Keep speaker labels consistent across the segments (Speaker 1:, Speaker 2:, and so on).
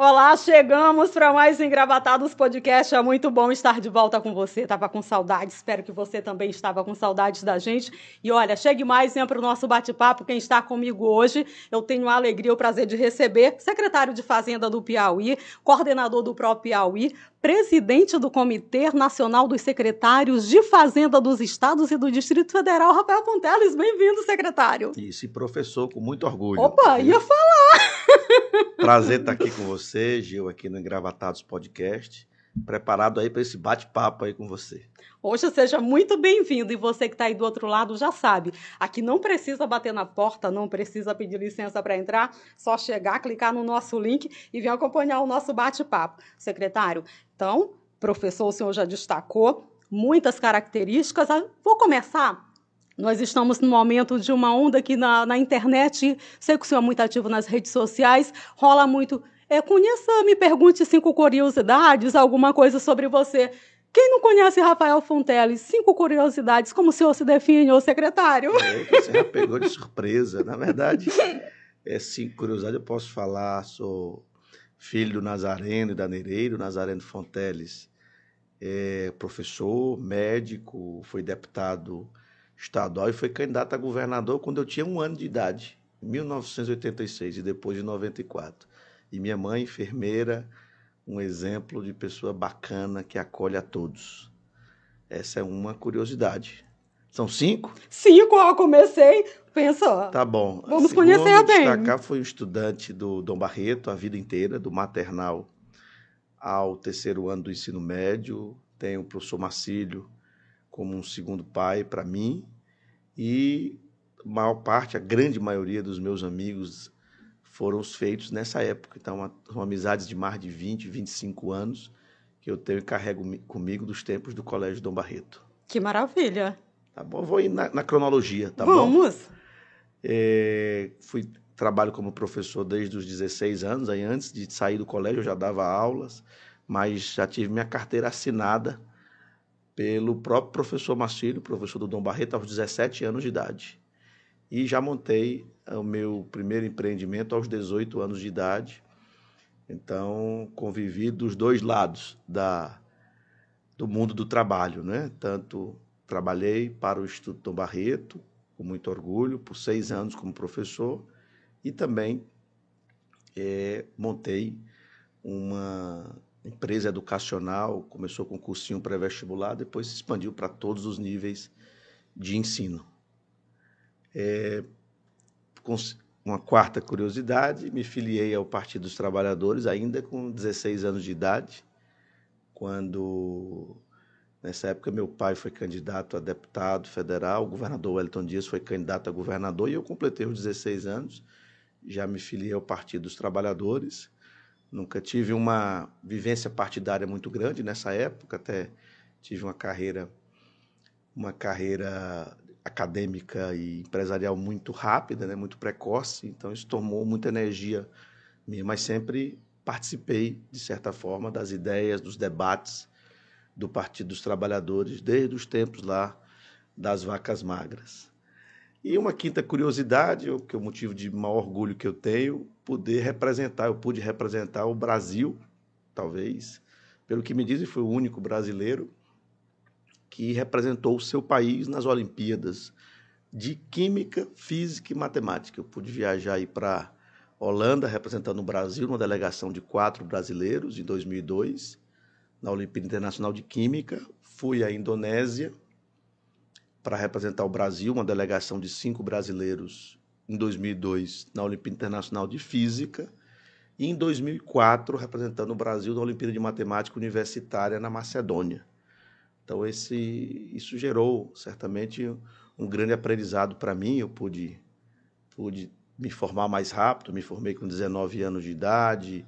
Speaker 1: Olá, chegamos para mais Engravatados Podcast. É muito bom estar de volta com você. Tava com saudade, espero que você também estava com saudades da gente. E olha, chegue mais, venha para o nosso bate-papo. Quem está comigo hoje, eu tenho a alegria e o prazer de receber secretário de Fazenda do Piauí, coordenador do próprio Piauí, presidente do Comitê Nacional dos Secretários de Fazenda dos Estados e do Distrito Federal, Rafael Ponteles. Bem-vindo, secretário.
Speaker 2: Isso, e professor, com muito orgulho.
Speaker 1: Opa, ia falar!
Speaker 2: Prazer estar aqui com você, Gil, aqui no Engravatados Podcast. Preparado aí para esse bate-papo aí com você.
Speaker 1: Hoje seja muito bem-vindo e você que está aí do outro lado já sabe, aqui não precisa bater na porta, não precisa pedir licença para entrar, só chegar, clicar no nosso link e vir acompanhar o nosso bate-papo. Secretário, então, professor, o senhor já destacou muitas características. Ah, vou começar nós estamos no momento de uma onda aqui na, na internet. Sei que o senhor é muito ativo nas redes sociais, rola muito. É, conheça, me pergunte cinco curiosidades, alguma coisa sobre você. Quem não conhece Rafael Fonteles? Cinco curiosidades. Como o senhor se define, ô secretário?
Speaker 2: É, você já pegou de surpresa. Na verdade, é cinco curiosidades. Eu posso falar, sou filho do Nazareno e da Nereiro, Nazareno Fonteles. É professor, médico, foi deputado estadual e foi candidato a governador quando eu tinha um ano de idade, em 1986 e depois de 94. E minha mãe, enfermeira, um exemplo de pessoa bacana que acolhe a todos. Essa é uma curiosidade. São cinco?
Speaker 1: Cinco, eu comecei, pensa.
Speaker 2: Tá bom.
Speaker 1: Vamos conhecer bem.
Speaker 2: destacar foi um estudante do Dom Barreto a vida inteira, do maternal ao terceiro ano do ensino médio. Tenho o professor Marcílio como um segundo pai para mim e a maior parte, a grande maioria dos meus amigos foram os feitos nessa época. Então, são amizades de mais de 20, 25 anos que eu tenho e carrego comigo dos tempos do Colégio Dom Barreto.
Speaker 1: Que maravilha!
Speaker 2: Tá bom, vou ir na, na cronologia, tá
Speaker 1: Vamos. bom? Vamos!
Speaker 2: É, fui trabalho como professor desde os 16 anos, aí antes de sair do colégio eu já dava aulas, mas já tive minha carteira assinada pelo próprio professor Marcílio, professor do Dom Barreto, aos 17 anos de idade. E já montei o meu primeiro empreendimento aos 18 anos de idade. Então, convivi dos dois lados da, do mundo do trabalho, né? Tanto trabalhei para o Instituto Dom Barreto, com muito orgulho, por seis anos como professor, e também é, montei uma empresa educacional, começou com cursinho pré-vestibular, depois se expandiu para todos os níveis de ensino. É, uma quarta curiosidade, me filiei ao Partido dos Trabalhadores ainda com 16 anos de idade, quando nessa época meu pai foi candidato a deputado federal, o governador Wellington Dias foi candidato a governador e eu completei os 16 anos, já me filiei ao Partido dos Trabalhadores. Nunca tive uma vivência partidária muito grande nessa época, até tive uma carreira uma carreira acadêmica e empresarial muito rápida, né, muito precoce, então isso tomou muita energia minha, mas sempre participei, de certa forma, das ideias, dos debates do Partido dos Trabalhadores, desde os tempos lá das vacas magras. E uma quinta curiosidade, que é o motivo de maior orgulho que eu tenho, poder representar, eu pude representar o Brasil, talvez, pelo que me dizem, foi o único brasileiro que representou o seu país nas Olimpíadas de Química, Física e Matemática. Eu pude viajar aí para Holanda, representando o Brasil, uma delegação de quatro brasileiros, em 2002, na Olimpíada Internacional de Química. Fui à Indonésia para representar o Brasil, uma delegação de cinco brasileiros, em 2002, na Olimpíada Internacional de Física. E em 2004, representando o Brasil na Olimpíada de Matemática Universitária na Macedônia. Então, esse, isso gerou certamente um grande aprendizado para mim. Eu pude, pude me formar mais rápido, me formei com 19 anos de idade,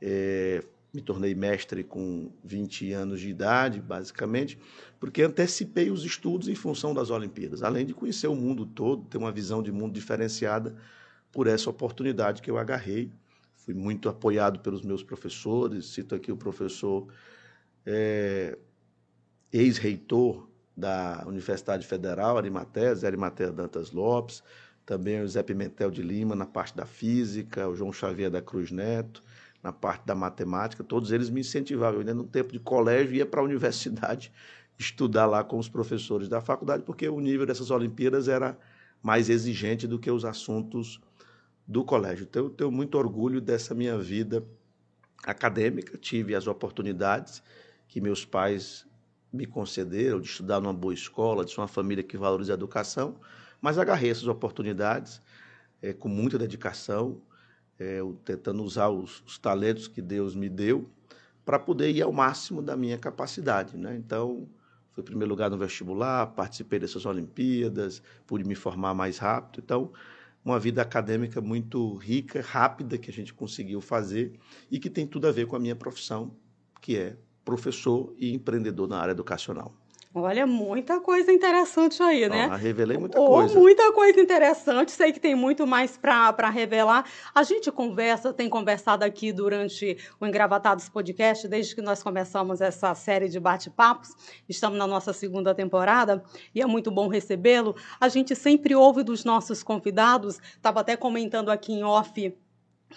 Speaker 2: é, me tornei mestre com 20 anos de idade, basicamente, porque antecipei os estudos em função das Olimpíadas, além de conhecer o mundo todo, ter uma visão de mundo diferenciada por essa oportunidade que eu agarrei. Fui muito apoiado pelos meus professores, cito aqui o professor. É, ex-reitor da Universidade Federal, Arimatea, Zé Arimatea Dantas Lopes, também o Zé Pimentel de Lima na parte da física, o João Xavier da Cruz Neto, na parte da matemática, todos eles me incentivavam. Eu ainda no tempo de colégio ia para a universidade estudar lá com os professores da faculdade, porque o nível dessas Olimpíadas era mais exigente do que os assuntos do colégio. Então, eu tenho muito orgulho dessa minha vida acadêmica, tive as oportunidades que meus pais me concederam de estudar numa boa escola, de ser uma família que valoriza a educação, mas agarrei essas oportunidades é, com muita dedicação, é, tentando usar os, os, talentos que Deus me deu para poder ir ao máximo da minha capacidade. Né? Então, fui primeiro lugar no vestibular, participei dessas Olimpíadas, pude me formar mais rápido. Então, uma vida acadêmica muito rica, rápida, que a gente conseguiu fazer e que tem tudo a ver com a minha profissão, que é professor e empreendedor na área educacional.
Speaker 1: Olha, muita coisa interessante aí, né?
Speaker 2: Ah, revelei muita coisa.
Speaker 1: Muita coisa interessante. Sei que tem muito mais para revelar. A gente conversa, tem conversado aqui durante o Engravatados Podcast, desde que nós começamos essa série de bate-papos. Estamos na nossa segunda temporada e é muito bom recebê-lo. A gente sempre ouve dos nossos convidados, estava até comentando aqui em off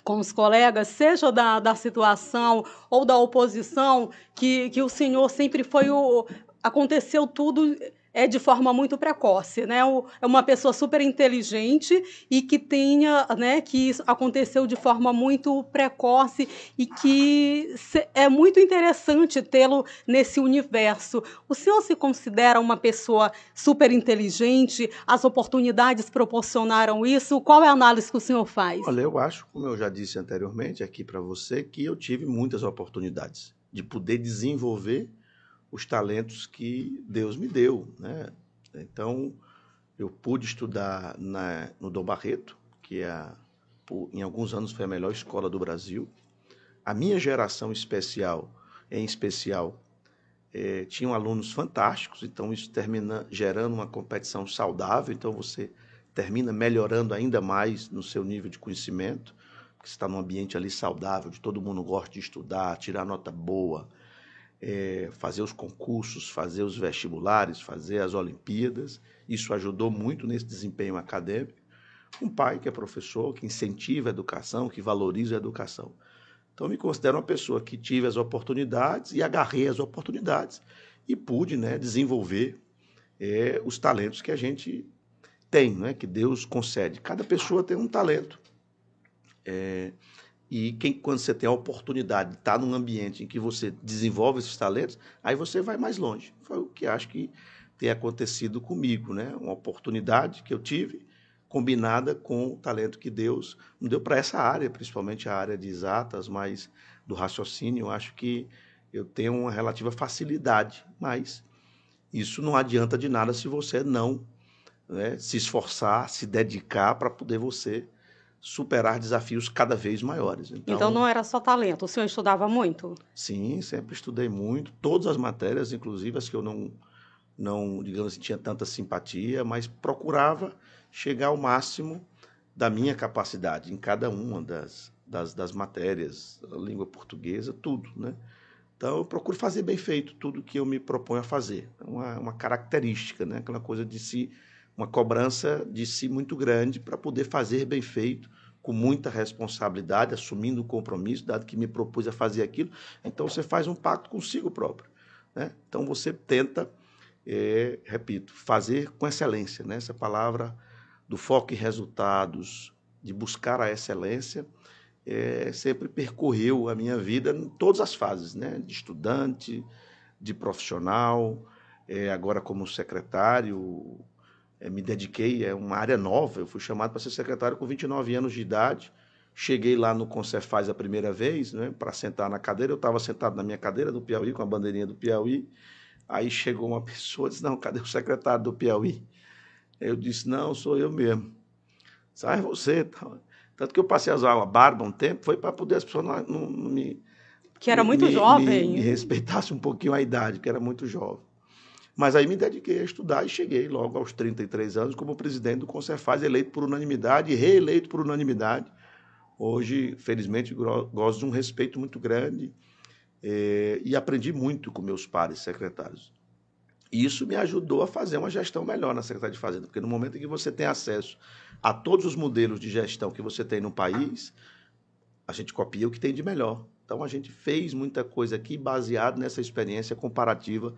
Speaker 1: com os colegas, seja da, da situação ou da oposição, que, que o senhor sempre foi o, aconteceu tudo é de forma muito precoce, né? É uma pessoa super inteligente e que tenha, né, que isso aconteceu de forma muito precoce e que é muito interessante tê-lo nesse universo. O senhor se considera uma pessoa super inteligente? As oportunidades proporcionaram isso? Qual é a análise que o senhor faz?
Speaker 2: Olha, eu acho, como eu já disse anteriormente aqui para você, que eu tive muitas oportunidades de poder desenvolver os talentos que Deus me deu. Né? Então, eu pude estudar na, no Dom Barreto, que é, em alguns anos foi a melhor escola do Brasil. A minha geração especial, em especial, é, tinham alunos fantásticos, então isso termina gerando uma competição saudável, então você termina melhorando ainda mais no seu nível de conhecimento, porque você está num ambiente ali saudável, de todo mundo gosta de estudar, tirar nota boa, é, fazer os concursos, fazer os vestibulares, fazer as Olimpíadas. Isso ajudou muito nesse desempenho acadêmico. Um pai que é professor, que incentiva a educação, que valoriza a educação. Então, me considero uma pessoa que tive as oportunidades e agarrei as oportunidades e pude né, desenvolver é, os talentos que a gente tem, né, que Deus concede. Cada pessoa tem um talento. É, e quem, quando você tem a oportunidade de estar num ambiente em que você desenvolve esses talentos, aí você vai mais longe. Foi o que acho que tem acontecido comigo, né? Uma oportunidade que eu tive combinada com o talento que Deus me deu para essa área, principalmente a área de exatas, mas do raciocínio, eu acho que eu tenho uma relativa facilidade, mas isso não adianta de nada se você não né, se esforçar, se dedicar para poder você superar desafios cada vez maiores.
Speaker 1: Então, então, não era só talento, o senhor estudava muito?
Speaker 2: Sim, sempre estudei muito, todas as matérias, inclusive as que eu não, não digamos assim, tinha tanta simpatia, mas procurava chegar ao máximo da minha capacidade em cada uma das, das, das matérias, a língua portuguesa, tudo, né? Então, eu procuro fazer bem feito tudo que eu me proponho a fazer. É uma, uma característica, né? aquela coisa de se uma cobrança de si muito grande para poder fazer bem feito, com muita responsabilidade, assumindo o compromisso, dado que me propus a fazer aquilo. Então você faz um pacto consigo próprio. Né? Então você tenta, é, repito, fazer com excelência. Né? Essa palavra do foco em resultados, de buscar a excelência, é, sempre percorreu a minha vida em todas as fases, né? de estudante, de profissional, é, agora como secretário, me dediquei, é uma área nova. Eu fui chamado para ser secretário com 29 anos de idade. Cheguei lá no Concefaz a primeira vez, né, para sentar na cadeira. Eu estava sentado na minha cadeira do Piauí, com a bandeirinha do Piauí. Aí chegou uma pessoa e disse: Não, cadê o secretário do Piauí? Eu disse: Não, sou eu mesmo. Sai você. Tanto que eu passei a usar uma barba um tempo, foi para poder as pessoas não, não, não me.
Speaker 1: Que era muito
Speaker 2: me,
Speaker 1: jovem.
Speaker 2: Me, me respeitasse um pouquinho a idade, que era muito jovem. Mas aí me dediquei a estudar e cheguei logo aos 33 anos como presidente do Concerfaz, eleito por unanimidade e reeleito por unanimidade. Hoje, felizmente, gosto de um respeito muito grande é, e aprendi muito com meus pares secretários. Isso me ajudou a fazer uma gestão melhor na Secretaria de Fazenda, porque no momento em que você tem acesso a todos os modelos de gestão que você tem no país, a gente copia o que tem de melhor. Então a gente fez muita coisa aqui baseado nessa experiência comparativa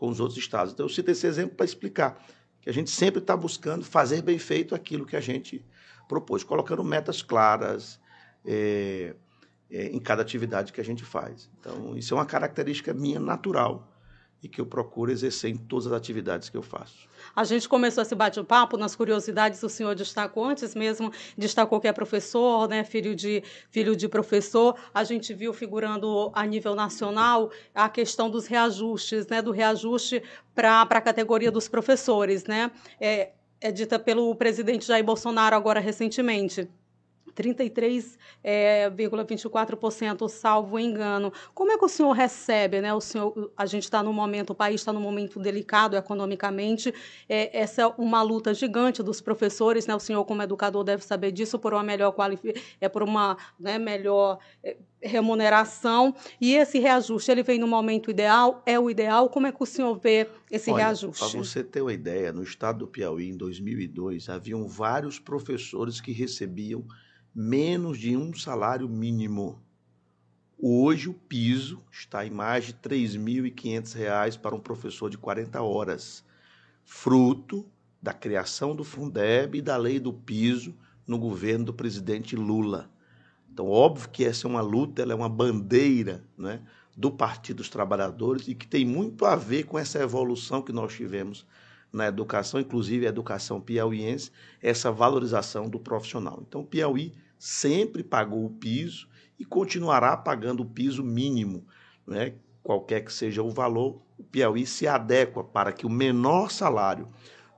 Speaker 2: com os outros estados. Então eu cito esse exemplo para explicar que a gente sempre está buscando fazer bem feito aquilo que a gente propôs, colocando metas claras é, é, em cada atividade que a gente faz. Então isso é uma característica minha natural e que eu procuro exercer em todas as atividades que eu faço.
Speaker 1: A gente começou esse bate-papo nas curiosidades, o senhor destacou antes mesmo, destacou que é professor, né, filho de filho de professor. A gente viu figurando a nível nacional a questão dos reajustes, né, do reajuste para a categoria dos professores, né? É, é dita pelo presidente Jair Bolsonaro agora recentemente. 33,24%, é, salvo engano. Como é que o senhor recebe, né? O senhor, a gente está no momento, o país está num momento delicado economicamente. É, essa é uma luta gigante dos professores, né? O senhor, como educador, deve saber disso por uma melhor é por uma né, melhor é, remuneração. E esse reajuste, ele vem no momento ideal? É o ideal? Como é que o senhor vê esse
Speaker 2: Olha,
Speaker 1: reajuste?
Speaker 2: Para você ter uma ideia, no estado do Piauí, em 2002, haviam vários professores que recebiam menos de um salário mínimo. Hoje o piso está em mais de R$ 3.500 para um professor de 40 horas, fruto da criação do Fundeb e da lei do piso no governo do presidente Lula. Então, óbvio que essa é uma luta, ela é uma bandeira né, do Partido dos Trabalhadores e que tem muito a ver com essa evolução que nós tivemos na educação, inclusive a educação piauiense, essa valorização do profissional. Então, o Piauí sempre pagou o piso e continuará pagando o piso mínimo, né? qualquer que seja o valor, o Piauí se adequa para que o menor salário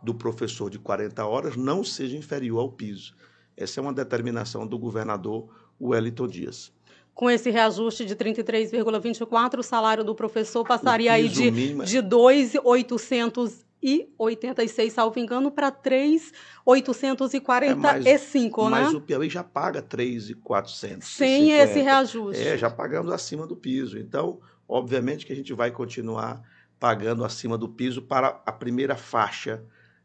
Speaker 2: do professor de 40 horas não seja inferior ao piso. Essa é uma determinação do governador Wellington Dias.
Speaker 1: Com esse reajuste de 33,24, o salário do professor passaria aí de, mínimo... De 2,800 e 86, salvo engano, para 3,845, é, mas,
Speaker 2: né? Mas o Piauí já paga 3,400.
Speaker 1: Sem esse reajuste.
Speaker 2: É, já pagamos acima do piso. Então, obviamente que a gente vai continuar pagando acima do piso para a primeira faixa,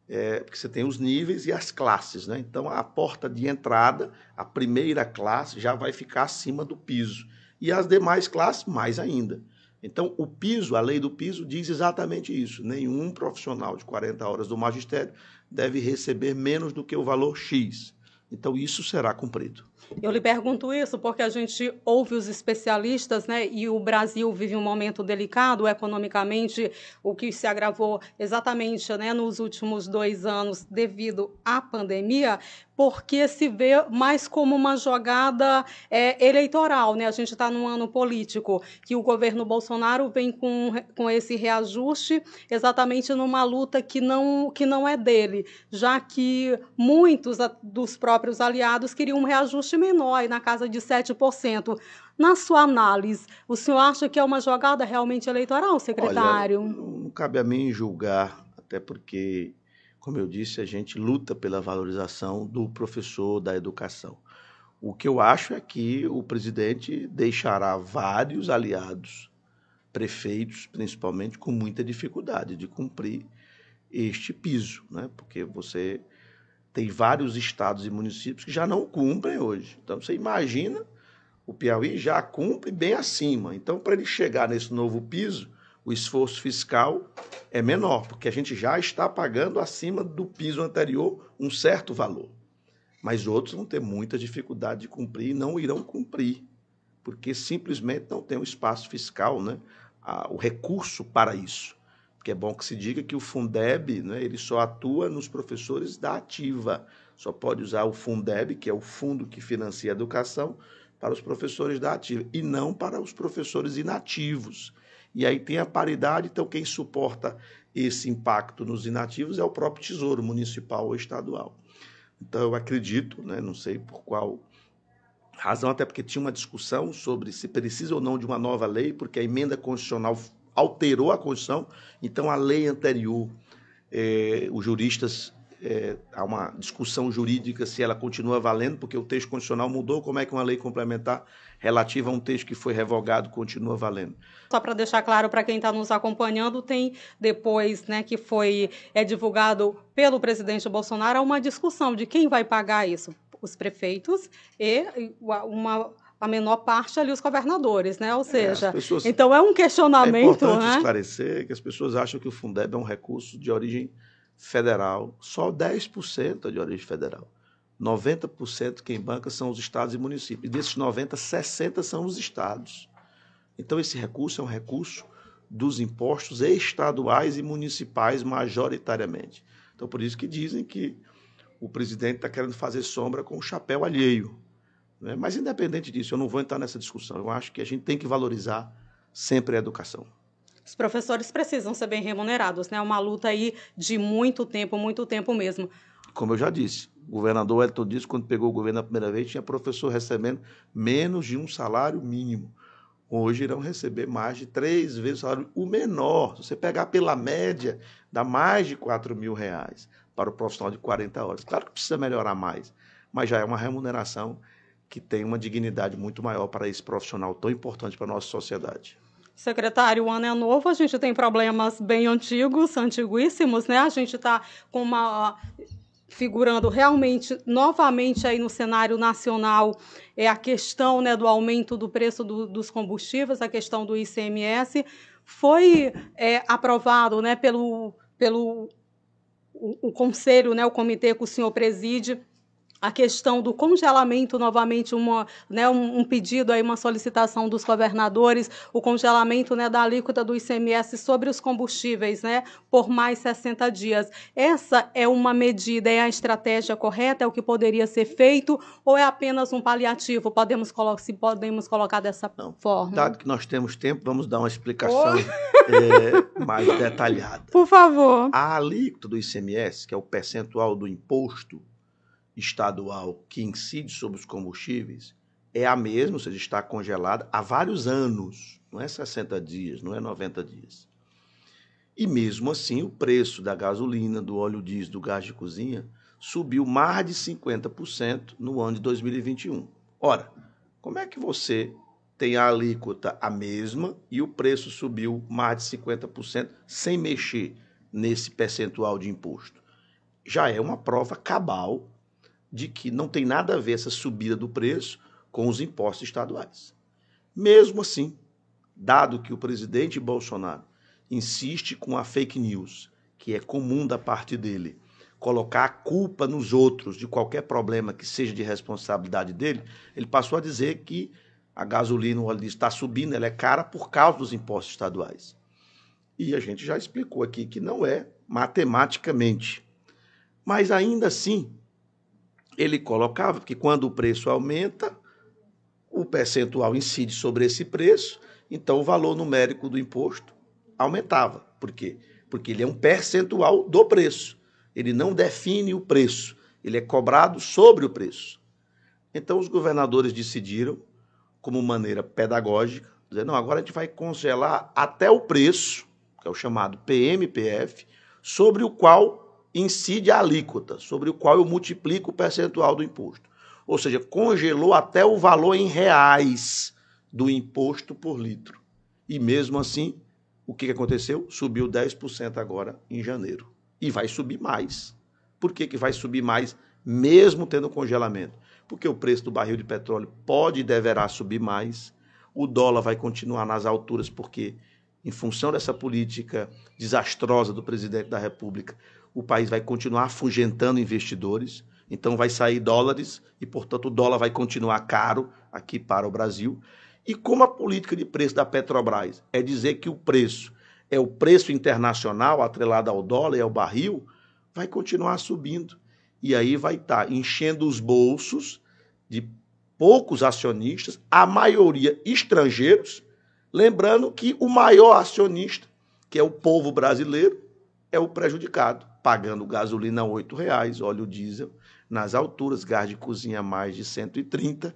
Speaker 2: é, porque você tem os níveis e as classes, né? Então, a porta de entrada, a primeira classe, já vai ficar acima do piso. E as demais classes, mais ainda. Então, o piso, a lei do piso, diz exatamente isso. Nenhum profissional de 40 horas do magistério deve receber menos do que o valor X. Então, isso será cumprido.
Speaker 1: Eu lhe pergunto isso porque a gente ouve os especialistas, né? E o Brasil vive um momento delicado economicamente, o que se agravou exatamente né, nos últimos dois anos devido à pandemia porque se vê mais como uma jogada é, eleitoral. Né? A gente está num ano político que o governo Bolsonaro vem com, com esse reajuste exatamente numa luta que não, que não é dele, já que muitos dos próprios aliados queriam um reajuste menor, na casa de 7%. Na sua análise, o senhor acha que é uma jogada realmente eleitoral, secretário?
Speaker 2: Olha, não cabe a mim julgar, até porque como eu disse, a gente luta pela valorização do professor da educação. O que eu acho é que o presidente deixará vários aliados, prefeitos principalmente, com muita dificuldade de cumprir este piso, né? porque você tem vários estados e municípios que já não cumprem hoje. Então você imagina, o Piauí já cumpre bem acima. Então, para ele chegar nesse novo piso, o esforço fiscal é menor, porque a gente já está pagando acima do piso anterior um certo valor. Mas outros vão ter muita dificuldade de cumprir e não irão cumprir, porque simplesmente não tem o espaço fiscal, né? o recurso para isso. Porque é bom que se diga que o Fundeb né, ele só atua nos professores da ativa. Só pode usar o Fundeb, que é o fundo que financia a educação, para os professores da ativa, e não para os professores inativos. E aí tem a paridade, então quem suporta esse impacto nos inativos é o próprio Tesouro Municipal ou Estadual. Então eu acredito, né, não sei por qual razão, até porque tinha uma discussão sobre se precisa ou não de uma nova lei, porque a emenda constitucional alterou a Constituição, então a lei anterior, eh, os juristas é, há uma discussão jurídica se ela continua valendo, porque o texto constitucional mudou, como é que uma lei complementar relativa a um texto que foi revogado continua valendo.
Speaker 1: Só para deixar claro para quem está nos acompanhando, tem depois né, que foi é, divulgado pelo presidente Bolsonaro uma discussão de quem vai pagar isso. Os prefeitos e uma a menor parte ali os governadores, né? Ou é, seja, é, pessoas... então é um questionamento. É
Speaker 2: importante
Speaker 1: né?
Speaker 2: esclarecer que as pessoas acham que o Fundeb é um recurso de origem federal. Só 10% é de origem federal. 90% quem banca são os estados e municípios. Desses 90, 60 são os estados. Então esse recurso é um recurso dos impostos estaduais e municipais majoritariamente. Então por isso que dizem que o presidente está querendo fazer sombra com o chapéu alheio. Né? Mas, independente disso, eu não vou entrar nessa discussão. Eu acho que a gente tem que valorizar sempre a educação.
Speaker 1: Os professores precisam ser bem remunerados, né? É uma luta aí de muito tempo, muito tempo mesmo.
Speaker 2: Como eu já disse, o governador Elton disse, quando pegou o governo a primeira vez, tinha professor recebendo menos de um salário mínimo. Hoje irão receber mais de três vezes o salário, o menor. Se você pegar pela média, dá mais de 4 mil reais para o profissional de 40 horas. Claro que precisa melhorar mais, mas já é uma remuneração que tem uma dignidade muito maior para esse profissional tão importante para a nossa sociedade.
Speaker 1: Secretário, o ano é novo, a gente tem problemas bem antigos, antiguíssimos, né? A gente está com uma figurando realmente novamente aí no cenário nacional é a questão né, do aumento do preço do, dos combustíveis, a questão do ICMS. Foi é, aprovado né, pelo, pelo o, o conselho, né, o comitê que o senhor preside, a questão do congelamento, novamente, uma, né, um, um, pedido, aí, uma solicitação dos governadores, o congelamento né, da alíquota do ICMS sobre os combustíveis né, por mais 60 dias. Essa é uma medida, é a estratégia correta, é o que poderia ser feito, ou é apenas um paliativo? Podemos, se podemos colocar dessa Não, forma?
Speaker 2: Dado que nós temos tempo, vamos dar uma explicação é, mais detalhada.
Speaker 1: Por favor.
Speaker 2: A alíquota do ICMS, que é o percentual do imposto estadual que incide sobre os combustíveis é a mesma, ou seja, está congelada há vários anos, não é 60 dias, não é 90 dias. E mesmo assim, o preço da gasolina, do óleo diesel, do gás de cozinha subiu mais de 50% no ano de 2021. Ora, como é que você tem a alíquota a mesma e o preço subiu mais de 50% sem mexer nesse percentual de imposto? Já é uma prova cabal de que não tem nada a ver essa subida do preço com os impostos estaduais. Mesmo assim, dado que o presidente Bolsonaro insiste com a fake news, que é comum da parte dele, colocar a culpa nos outros de qualquer problema que seja de responsabilidade dele, ele passou a dizer que a gasolina, o óleo está subindo, ela é cara por causa dos impostos estaduais. E a gente já explicou aqui que não é matematicamente. Mas ainda assim, ele colocava que quando o preço aumenta, o percentual incide sobre esse preço, então o valor numérico do imposto aumentava. Por quê? Porque ele é um percentual do preço. Ele não define o preço, ele é cobrado sobre o preço. Então os governadores decidiram, como maneira pedagógica, dizer: não, agora a gente vai congelar até o preço, que é o chamado PMPF, sobre o qual incide a alíquota, sobre o qual eu multiplico o percentual do imposto. Ou seja, congelou até o valor em reais do imposto por litro. E mesmo assim, o que aconteceu? Subiu 10% agora em janeiro. E vai subir mais. Por que, que vai subir mais, mesmo tendo congelamento? Porque o preço do barril de petróleo pode e deverá subir mais. O dólar vai continuar nas alturas, porque, em função dessa política desastrosa do presidente da República, o país vai continuar afugentando investidores, então vai sair dólares e, portanto, o dólar vai continuar caro aqui para o Brasil. E como a política de preço da Petrobras é dizer que o preço é o preço internacional atrelado ao dólar e ao barril, vai continuar subindo. E aí vai estar tá enchendo os bolsos de poucos acionistas, a maioria estrangeiros, lembrando que o maior acionista, que é o povo brasileiro, é o prejudicado pagando gasolina R$ reais, óleo diesel nas alturas, gás de cozinha mais de 130.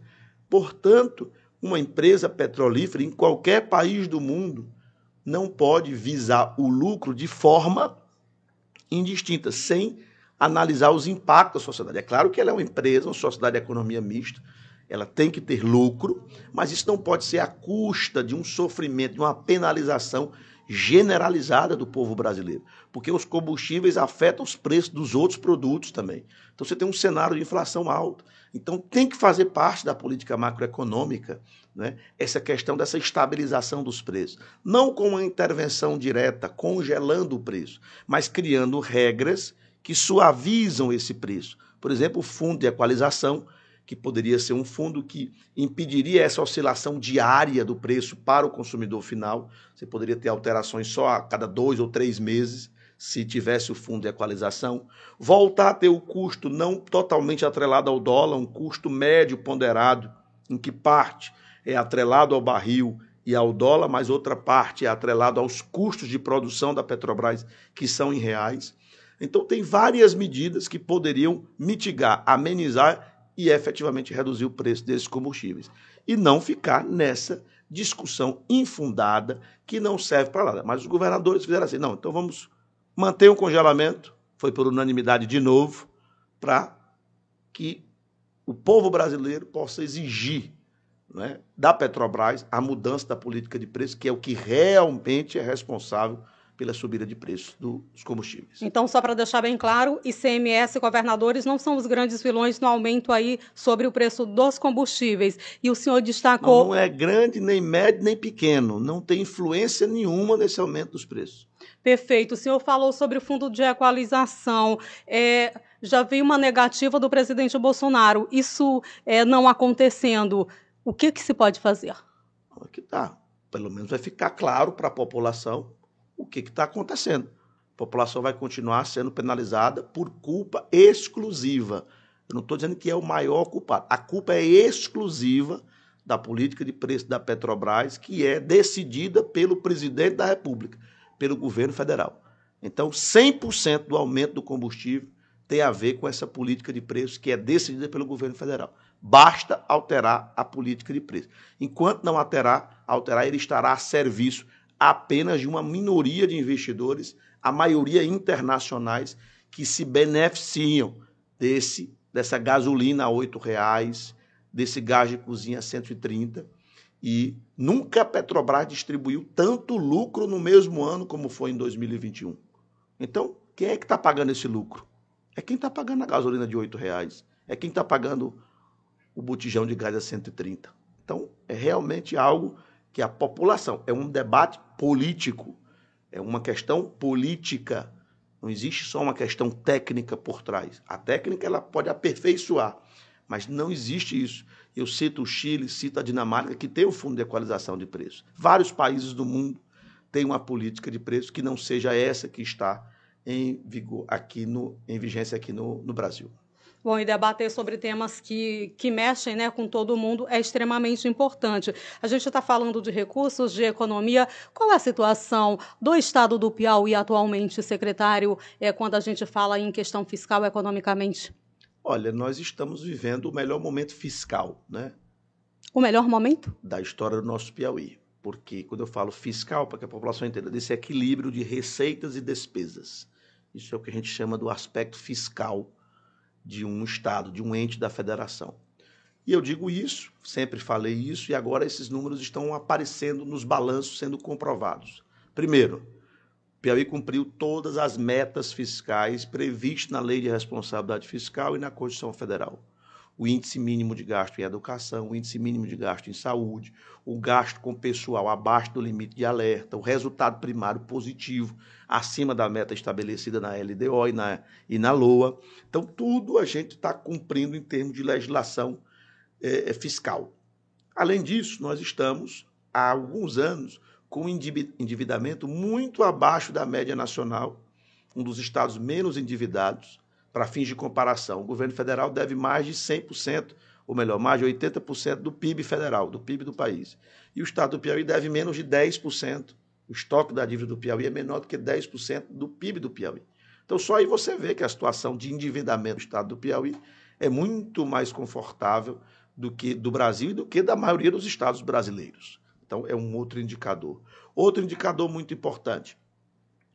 Speaker 2: Portanto, uma empresa petrolífera em qualquer país do mundo não pode visar o lucro de forma indistinta, sem analisar os impactos da sociedade. É claro que ela é uma empresa, uma sociedade de economia mista, ela tem que ter lucro, mas isso não pode ser à custa de um sofrimento, de uma penalização generalizada do povo brasileiro, porque os combustíveis afetam os preços dos outros produtos também. Então você tem um cenário de inflação alta. Então tem que fazer parte da política macroeconômica né, essa questão dessa estabilização dos preços. Não com uma intervenção direta, congelando o preço, mas criando regras que suavizam esse preço. Por exemplo, o fundo de equalização, que poderia ser um fundo que impediria essa oscilação diária do preço para o consumidor final. Você poderia ter alterações só a cada dois ou três meses, se tivesse o fundo de equalização. Voltar a ter o custo não totalmente atrelado ao dólar, um custo médio ponderado, em que parte é atrelado ao barril e ao dólar, mas outra parte é atrelado aos custos de produção da Petrobras, que são em reais. Então, tem várias medidas que poderiam mitigar, amenizar e efetivamente reduzir o preço desses combustíveis. E não ficar nessa discussão infundada que não serve para nada. Mas os governadores fizeram assim: não, então vamos manter o congelamento, foi por unanimidade de novo, para que o povo brasileiro possa exigir né, da Petrobras a mudança da política de preço, que é o que realmente é responsável pela subida de preços dos combustíveis.
Speaker 1: Então, só para deixar bem claro, ICMS e governadores não são os grandes vilões no aumento aí sobre o preço dos combustíveis. E o senhor destacou.
Speaker 2: Não, não é grande, nem médio, nem pequeno. Não tem influência nenhuma nesse aumento dos preços.
Speaker 1: Perfeito. O senhor falou sobre o fundo de equalização. É, já veio uma negativa do presidente Bolsonaro. Isso é, não acontecendo, o que, que se pode fazer?
Speaker 2: Aqui está. Pelo menos vai ficar claro para a população o que está acontecendo. A população vai continuar sendo penalizada por culpa exclusiva. Eu não estou dizendo que é o maior culpado. A culpa é exclusiva da política de preço da Petrobras, que é decidida pelo presidente da República, pelo governo federal. Então, 100% do aumento do combustível tem a ver com essa política de preços que é decidida pelo governo federal. Basta alterar a política de preço. Enquanto não alterar, alterar, ele estará a serviço apenas de uma minoria de investidores, a maioria internacionais, que se beneficiam desse dessa gasolina a R$ reais, desse gás de cozinha a 130 e nunca a Petrobras distribuiu tanto lucro no mesmo ano como foi em 2021. Então, quem é que está pagando esse lucro? É quem está pagando a gasolina de R$ reais, é quem está pagando o botijão de gás a 130. Então, é realmente algo que a população. É um debate político, é uma questão política. Não existe só uma questão técnica por trás. A técnica ela pode aperfeiçoar, mas não existe isso. Eu cito o Chile, cito a Dinamarca, que tem o fundo de equalização de preços. Vários países do mundo têm uma política de preços que não seja essa que está em vigor aqui no, em vigência aqui no, no Brasil.
Speaker 1: Bom, e debater sobre temas que, que mexem né, com todo mundo é extremamente importante. A gente está falando de recursos, de economia. Qual é a situação do Estado do Piauí atualmente, secretário, é, quando a gente fala em questão fiscal economicamente?
Speaker 2: Olha, nós estamos vivendo o melhor momento fiscal, né?
Speaker 1: O melhor momento?
Speaker 2: Da história do nosso Piauí. Porque quando eu falo fiscal, para que a população entenda, desse equilíbrio de receitas e despesas. Isso é o que a gente chama do aspecto fiscal de um Estado, de um ente da federação. E eu digo isso, sempre falei isso, e agora esses números estão aparecendo nos balanços, sendo comprovados. Primeiro, Piauí cumpriu todas as metas fiscais previstas na Lei de Responsabilidade Fiscal e na Constituição Federal o índice mínimo de gasto em educação, o índice mínimo de gasto em saúde, o gasto com pessoal abaixo do limite de alerta, o resultado primário positivo acima da meta estabelecida na LDO e na, e na LOA. Então, tudo a gente está cumprindo em termos de legislação é, fiscal. Além disso, nós estamos há alguns anos com endividamento muito abaixo da média nacional, um dos estados menos endividados, para fins de comparação, o governo federal deve mais de 100%, ou melhor, mais de 80% do PIB federal, do PIB do país. E o estado do Piauí deve menos de 10%. O estoque da dívida do Piauí é menor do que 10% do PIB do Piauí. Então, só aí você vê que a situação de endividamento do estado do Piauí é muito mais confortável do que do Brasil e do que da maioria dos estados brasileiros. Então, é um outro indicador. Outro indicador muito importante.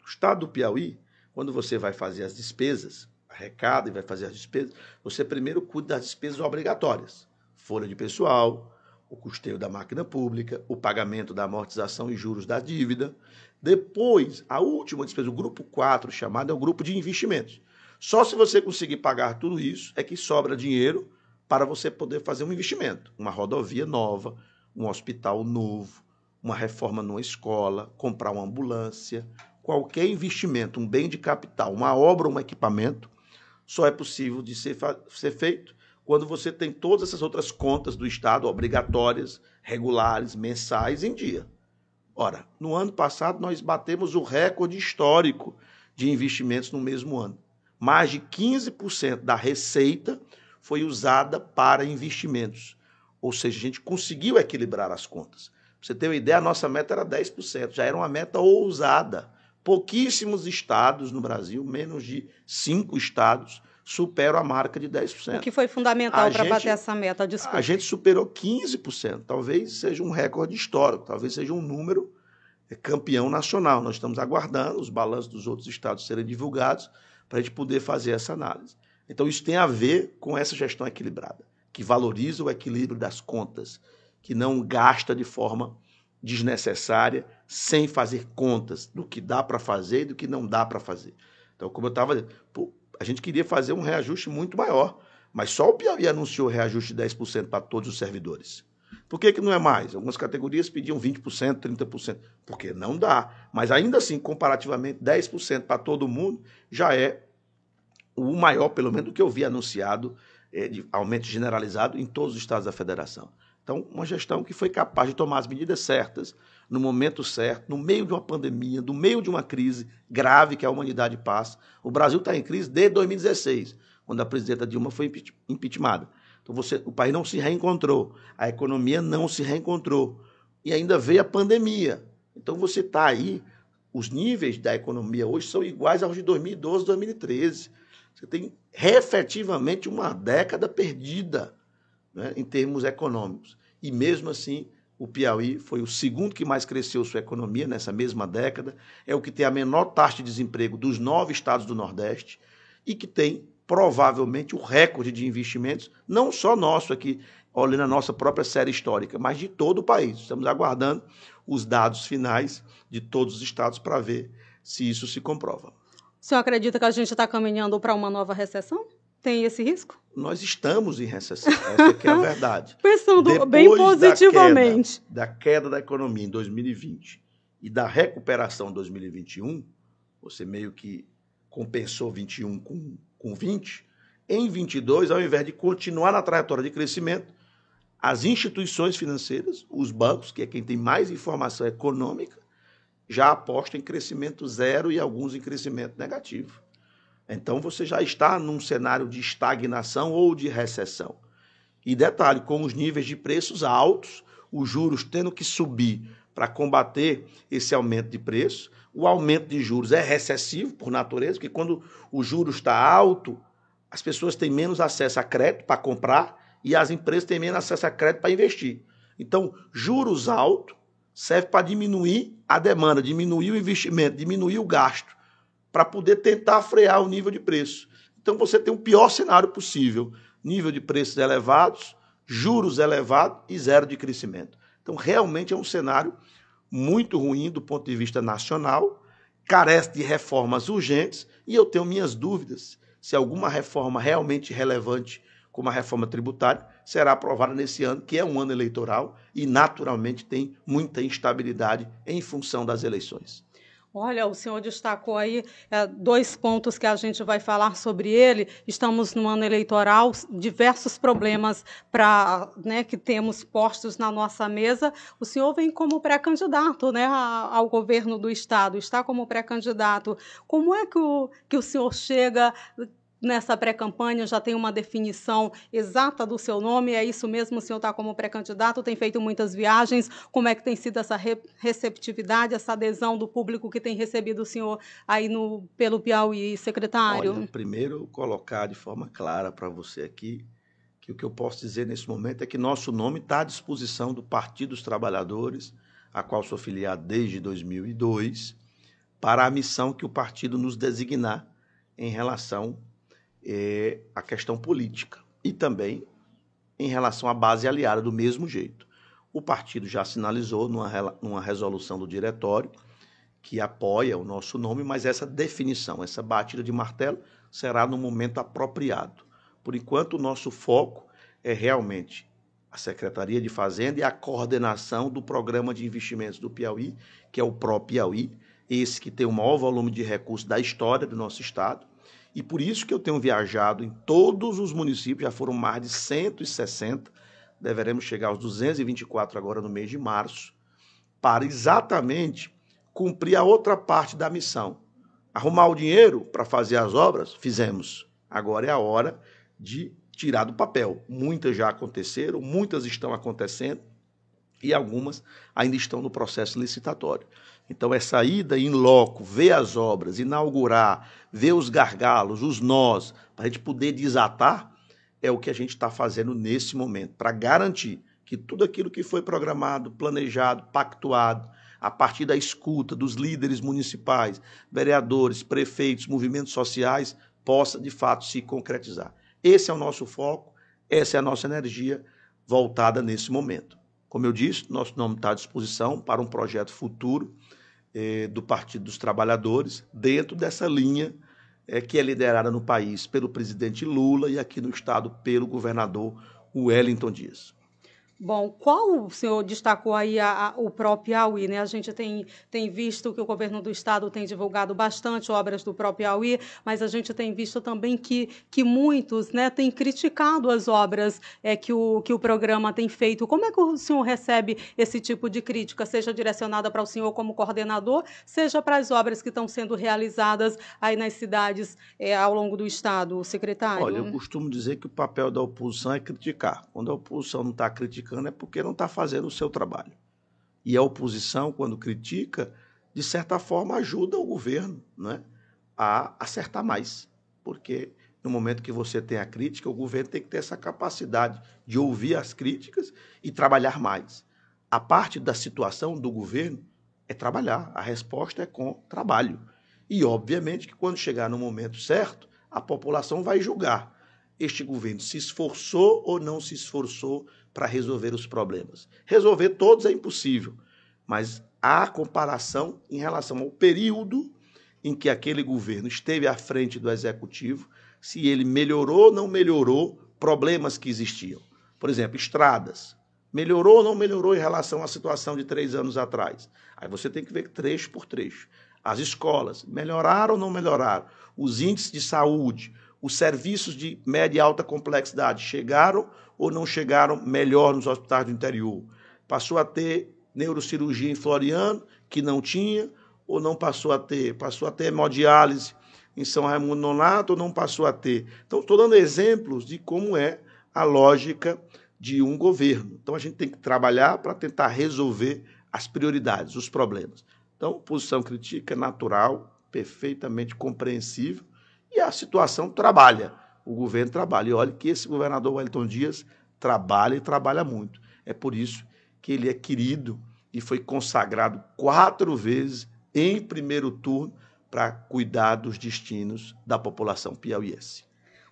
Speaker 2: O estado do Piauí, quando você vai fazer as despesas, arrecada e vai fazer as despesas, você primeiro cuida das despesas obrigatórias. Folha de pessoal, o custeio da máquina pública, o pagamento da amortização e juros da dívida. Depois, a última despesa, o grupo 4, chamado é o grupo de investimentos. Só se você conseguir pagar tudo isso é que sobra dinheiro para você poder fazer um investimento, uma rodovia nova, um hospital novo, uma reforma numa escola, comprar uma ambulância, qualquer investimento, um bem de capital, uma obra, um equipamento, só é possível de ser, ser feito quando você tem todas essas outras contas do Estado obrigatórias, regulares, mensais em dia. Ora, no ano passado nós batemos o recorde histórico de investimentos no mesmo ano. Mais de 15% da receita foi usada para investimentos. Ou seja, a gente conseguiu equilibrar as contas. Pra você ter uma ideia, a nossa meta era 10%, já era uma meta ousada. Pouquíssimos estados no Brasil, menos de cinco estados, superam a marca de 10%.
Speaker 1: O que foi fundamental para bater essa meta? Desculpa.
Speaker 2: A gente superou 15%. Talvez seja um recorde histórico, talvez seja um número é, campeão nacional. Nós estamos aguardando os balanços dos outros estados serem divulgados para a gente poder fazer essa análise. Então, isso tem a ver com essa gestão equilibrada, que valoriza o equilíbrio das contas, que não gasta de forma desnecessária, sem fazer contas do que dá para fazer e do que não dá para fazer. Então, como eu estava dizendo, a gente queria fazer um reajuste muito maior, mas só o Piauí anunciou reajuste de 10% para todos os servidores. Por que, que não é mais? Algumas categorias pediam 20%, 30%, porque não dá. Mas ainda assim, comparativamente, 10% para todo mundo já é o maior, pelo menos, do que eu vi anunciado é, de aumento generalizado em todos os estados da federação. Então, uma gestão que foi capaz de tomar as medidas certas, no momento certo, no meio de uma pandemia, no meio de uma crise grave que a humanidade passa. O Brasil está em crise desde 2016, quando a presidenta Dilma foi impeachmentada. Então, você, o país não se reencontrou, a economia não se reencontrou. E ainda veio a pandemia. Então, você está aí, os níveis da economia hoje são iguais aos de 2012, 2013. Você tem efetivamente uma década perdida né, em termos econômicos. E mesmo assim, o Piauí foi o segundo que mais cresceu sua economia nessa mesma década, é o que tem a menor taxa de desemprego dos nove estados do Nordeste e que tem provavelmente o recorde de investimentos, não só nosso aqui, olhando a nossa própria série histórica, mas de todo o país. Estamos aguardando os dados finais de todos os estados para ver se isso se comprova.
Speaker 1: O senhor acredita que a gente está caminhando para uma nova recessão? Tem esse risco?
Speaker 2: Nós estamos em recessão, essa é a verdade.
Speaker 1: Pensando Depois bem positivamente.
Speaker 2: Da queda, da queda da economia em 2020 e da recuperação em 2021, você meio que compensou 21 com, com 20, em 22, ao invés de continuar na trajetória de crescimento, as instituições financeiras, os bancos, que é quem tem mais informação econômica, já apostam em crescimento zero e alguns em crescimento negativo. Então você já está num cenário de estagnação ou de recessão. E detalhe, com os níveis de preços altos, os juros tendo que subir para combater esse aumento de preço, o aumento de juros é recessivo por natureza, porque quando o juro está alto, as pessoas têm menos acesso a crédito para comprar e as empresas têm menos acesso a crédito para investir. Então, juros altos serve para diminuir a demanda, diminuir o investimento, diminuir o gasto para poder tentar frear o nível de preço. Então você tem o pior cenário possível: nível de preços elevados, juros elevados e zero de crescimento. Então realmente é um cenário muito ruim do ponto de vista nacional, carece de reformas urgentes e eu tenho minhas dúvidas se alguma reforma realmente relevante, como a reforma tributária, será aprovada nesse ano, que é um ano eleitoral e naturalmente tem muita instabilidade em função das eleições.
Speaker 1: Olha, o senhor destacou aí é, dois pontos que a gente vai falar sobre ele. Estamos no ano eleitoral, diversos problemas para né, que temos postos na nossa mesa. O senhor vem como pré-candidato né, ao governo do Estado, está como pré-candidato. Como é que o, que o senhor chega nessa pré-campanha já tem uma definição exata do seu nome? É isso mesmo? O senhor está como pré-candidato, tem feito muitas viagens. Como é que tem sido essa re receptividade, essa adesão do público que tem recebido o senhor aí no, pelo Piauí, secretário?
Speaker 2: Olha, primeiro, colocar de forma clara para você aqui que o que eu posso dizer nesse momento é que nosso nome está à disposição do Partido dos Trabalhadores, a qual sou filiado desde 2002, para a missão que o partido nos designar em relação é, a questão política e também em relação à base aliada, do mesmo jeito. o partido já sinalizou numa, numa resolução do diretório que apoia o nosso nome, mas essa definição, essa batida de martelo, será no momento apropriado. Por enquanto, o nosso foco é realmente a Secretaria de Fazenda e a coordenação do Programa de Investimentos do Piauí, que é o próprio Piauí, esse que tem o maior volume de recursos da história do nosso estado. E por isso que eu tenho viajado em todos os municípios, já foram mais de 160, deveremos chegar aos 224 agora no mês de março, para exatamente cumprir a outra parte da missão. Arrumar o dinheiro para fazer as obras, fizemos. Agora é a hora de tirar do papel. Muitas já aconteceram, muitas estão acontecendo e algumas ainda estão no processo licitatório. Então, essa ida em loco, ver as obras, inaugurar, ver os gargalos, os nós, para a gente poder desatar, é o que a gente está fazendo nesse momento, para garantir que tudo aquilo que foi programado, planejado, pactuado, a partir da escuta dos líderes municipais, vereadores, prefeitos, movimentos sociais, possa de fato se concretizar. Esse é o nosso foco, essa é a nossa energia voltada nesse momento. Como eu disse, nosso nome está à disposição para um projeto futuro eh, do Partido dos Trabalhadores, dentro dessa linha eh, que é liderada no país pelo presidente Lula e aqui no estado pelo governador Wellington Dias.
Speaker 1: Bom, qual o senhor destacou aí a, a, o próprio Piauí, né? A gente tem, tem visto que o governo do estado tem divulgado bastante obras do próprio Piauí, mas a gente tem visto também que, que muitos né, têm criticado as obras é, que, o, que o programa tem feito. Como é que o senhor recebe esse tipo de crítica, seja direcionada para o senhor como coordenador, seja para as obras que estão sendo realizadas aí nas cidades é, ao longo do estado, secretário?
Speaker 2: Olha, eu costumo dizer que o papel da oposição é criticar. Quando a oposição não está criticando, criticando é porque não está fazendo o seu trabalho. E a oposição, quando critica, de certa forma ajuda o governo né, a acertar mais. Porque no momento que você tem a crítica, o governo tem que ter essa capacidade de ouvir as críticas e trabalhar mais. A parte da situação do governo é trabalhar. A resposta é com trabalho. E, obviamente, que quando chegar no momento certo, a população vai julgar. Este governo se esforçou ou não se esforçou para resolver os problemas. Resolver todos é impossível, mas há comparação em relação ao período em que aquele governo esteve à frente do executivo, se ele melhorou ou não melhorou problemas que existiam. Por exemplo, estradas. Melhorou ou não melhorou em relação à situação de três anos atrás? Aí você tem que ver trecho por trecho. As escolas, melhoraram ou não melhoraram? Os índices de saúde, os serviços de média e alta complexidade chegaram ou não chegaram melhor nos hospitais do interior? Passou a ter neurocirurgia em Floriano, que não tinha, ou não passou a ter? Passou a ter hemodiálise em São Raimundo Nonato ou não passou a ter? Então, estou dando exemplos de como é a lógica de um governo. Então, a gente tem que trabalhar para tentar resolver as prioridades, os problemas. Então, posição crítica natural, perfeitamente compreensível, e a situação trabalha o governo trabalha. E olha que esse governador Wellington Dias trabalha e trabalha muito. É por isso que ele é querido e foi consagrado quatro vezes em primeiro turno para cuidar dos destinos da população piauiense.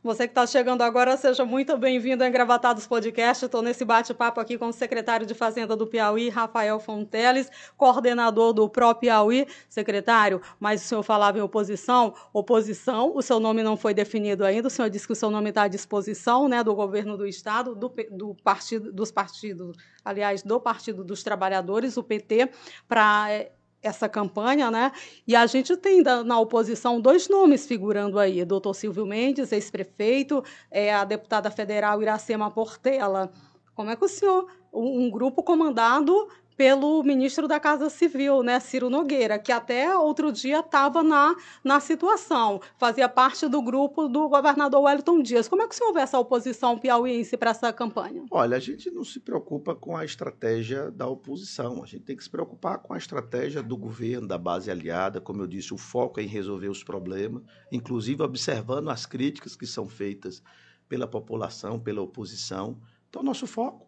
Speaker 1: Você que está chegando agora, seja muito bem-vindo ao Engravatados Podcast. Estou nesse bate-papo aqui com o secretário de Fazenda do Piauí, Rafael Fonteles, coordenador do Pro Piauí. Secretário, mas o senhor falava em oposição. Oposição, o seu nome não foi definido ainda. O senhor disse que o seu nome está à disposição né, do governo do Estado, do, do partido, dos partidos, aliás, do Partido dos Trabalhadores, o PT, para é, essa campanha, né? E a gente tem na oposição dois nomes figurando aí: doutor Silvio Mendes, ex-prefeito, é, a deputada federal Iracema Portela. Como é que o senhor, um grupo comandado pelo ministro da Casa Civil, né, Ciro Nogueira, que até outro dia estava na, na situação, fazia parte do grupo do governador Wellington Dias. Como é que o senhor vê essa oposição piauiense para essa campanha?
Speaker 2: Olha, a gente não se preocupa com a estratégia da oposição, a gente tem que se preocupar com a estratégia do governo, da base aliada. Como eu disse, o foco é em resolver os problemas, inclusive observando as críticas que são feitas pela população, pela oposição. Então, nosso foco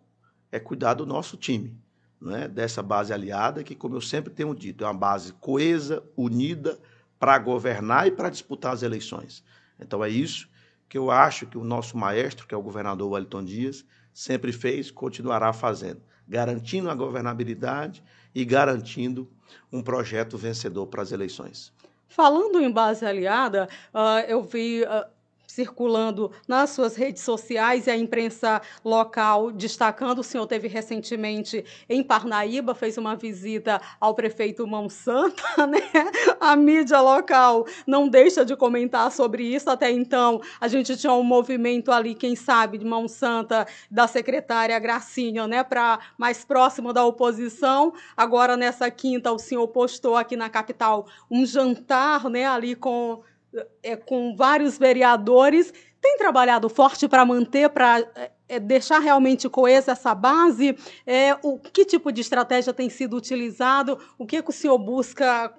Speaker 2: é cuidar do nosso time né, dessa base aliada, que, como eu sempre tenho dito, é uma base coesa, unida, para governar e para disputar as eleições. Então é isso que eu acho que o nosso maestro, que é o governador Wellington Dias, sempre fez, continuará fazendo. garantindo a governabilidade e garantindo um projeto vencedor para as eleições.
Speaker 1: Falando em base aliada, uh, eu vi uh, circulando nas suas redes sociais e a imprensa local destacando. O senhor teve recentemente em Parnaíba, fez uma visita ao prefeito Mão Santa, né? A mídia local não deixa de comentar sobre isso. Até então, a gente tinha um movimento ali, quem sabe, de Mão Santa, da secretária Gracinha, né? Para mais próximo da oposição. Agora, nessa quinta, o senhor postou aqui na capital um jantar, né? Ali com é, com vários vereadores, tem trabalhado forte para manter, para é, é, deixar realmente coesa essa base? É, o que tipo de estratégia tem sido utilizado? O que, que o senhor busca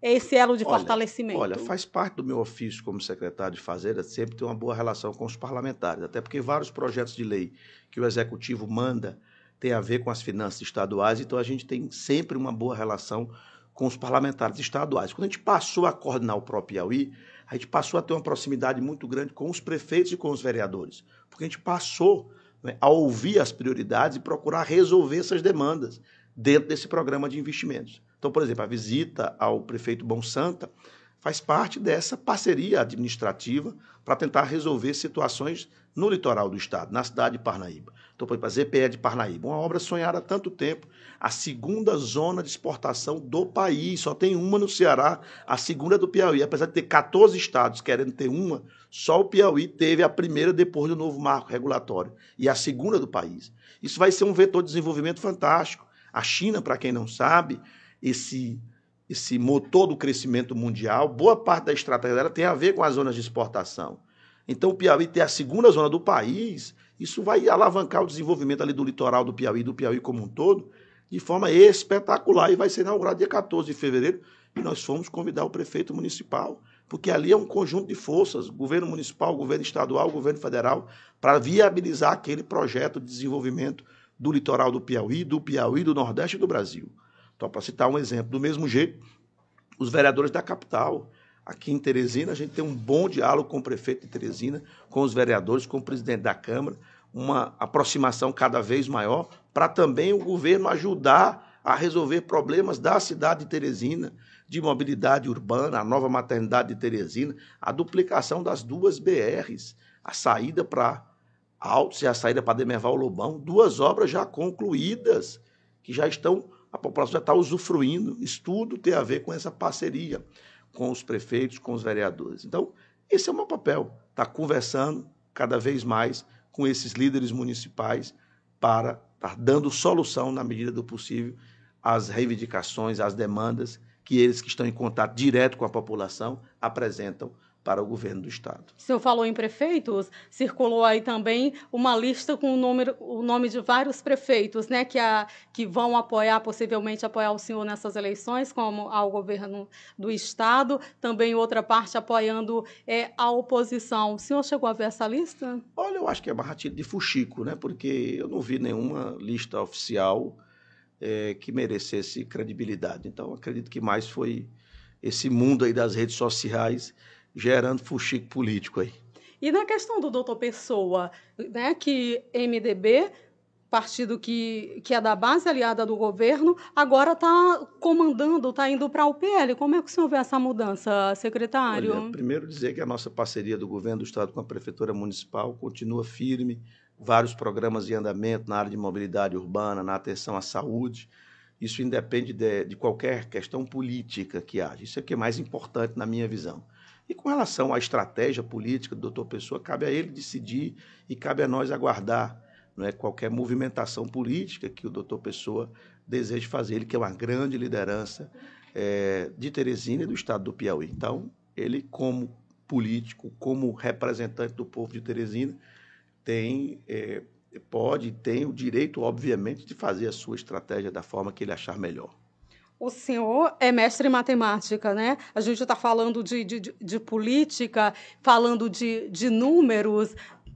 Speaker 1: esse elo de olha, fortalecimento?
Speaker 2: Olha, faz parte do meu ofício como secretário de Fazenda sempre ter uma boa relação com os parlamentares, até porque vários projetos de lei que o Executivo manda têm a ver com as finanças estaduais, então a gente tem sempre uma boa relação com os parlamentares estaduais. Quando a gente passou a coordenar o próprio Piauí, a gente passou a ter uma proximidade muito grande com os prefeitos e com os vereadores, porque a gente passou né, a ouvir as prioridades e procurar resolver essas demandas dentro desse programa de investimentos. Então, por exemplo, a visita ao prefeito Bom Santa faz parte dessa parceria administrativa para tentar resolver situações no litoral do estado, na cidade de Parnaíba. Então, por exemplo, a ZPE de Parnaíba, uma obra sonhada há tanto tempo, a segunda zona de exportação do país, só tem uma no Ceará, a segunda é do Piauí. Apesar de ter 14 estados querendo ter uma, só o Piauí teve a primeira depois do novo marco regulatório, e a segunda do país. Isso vai ser um vetor de desenvolvimento fantástico. A China, para quem não sabe, esse esse motor do crescimento mundial, boa parte da estratégia dela tem a ver com as zonas de exportação. Então, o Piauí ter a segunda zona do país, isso vai alavancar o desenvolvimento ali do litoral do Piauí, do Piauí como um todo, de forma espetacular. E vai ser inaugurado dia 14 de fevereiro. E nós fomos convidar o prefeito municipal, porque ali é um conjunto de forças governo municipal, governo estadual, governo federal para viabilizar aquele projeto de desenvolvimento do litoral do Piauí, do Piauí, do Nordeste e do Brasil. Então, para citar um exemplo, do mesmo jeito, os vereadores da capital, aqui em Teresina, a gente tem um bom diálogo com o prefeito de Teresina, com os vereadores, com o presidente da Câmara, uma aproximação cada vez maior, para também o governo ajudar a resolver problemas da cidade de Teresina, de mobilidade urbana, a nova maternidade de Teresina, a duplicação das duas BRs, a saída para Altos e a saída para Demerval Lobão, duas obras já concluídas, que já estão a população já está usufruindo. Isso tudo tem a ver com essa parceria com os prefeitos, com os vereadores. Então, esse é o meu papel, estar tá conversando cada vez mais com esses líderes municipais para estar tá dando solução, na medida do possível, às reivindicações, às demandas que eles que estão em contato direto com a população apresentam para o governo do Estado.
Speaker 1: O senhor falou em prefeitos, circulou aí também uma lista com o, número, o nome de vários prefeitos, né, que, a, que vão apoiar, possivelmente apoiar o senhor nessas eleições, como ao governo do Estado, também outra parte apoiando é, a oposição. O senhor chegou a ver essa lista?
Speaker 2: Olha, eu acho que é barratilho de fuxico, né, porque eu não vi nenhuma lista oficial é, que merecesse credibilidade. Então, acredito que mais foi esse mundo aí das redes sociais gerando fuxico político aí.
Speaker 1: E na questão do doutor Pessoa, né, que MDB, partido que, que é da base aliada do governo, agora está comandando, está indo para o PL. Como é que o senhor vê essa mudança, secretário?
Speaker 2: Olha, primeiro dizer que a nossa parceria do governo do Estado com a Prefeitura Municipal continua firme, vários programas em andamento na área de mobilidade urbana, na atenção à saúde. Isso independe de, de qualquer questão política que haja. Isso é o que é mais importante na minha visão. E com relação à estratégia política do doutor Pessoa, cabe a ele decidir e cabe a nós aguardar não é, qualquer movimentação política que o doutor Pessoa deseje fazer. Ele que é uma grande liderança é, de Teresina e do estado do Piauí. Então, ele, como político, como representante do povo de Teresina, tem, é, pode, tem o direito, obviamente, de fazer a sua estratégia da forma que ele achar melhor.
Speaker 1: O senhor é mestre em matemática, né? A gente está falando de, de, de, política, falando de, de números,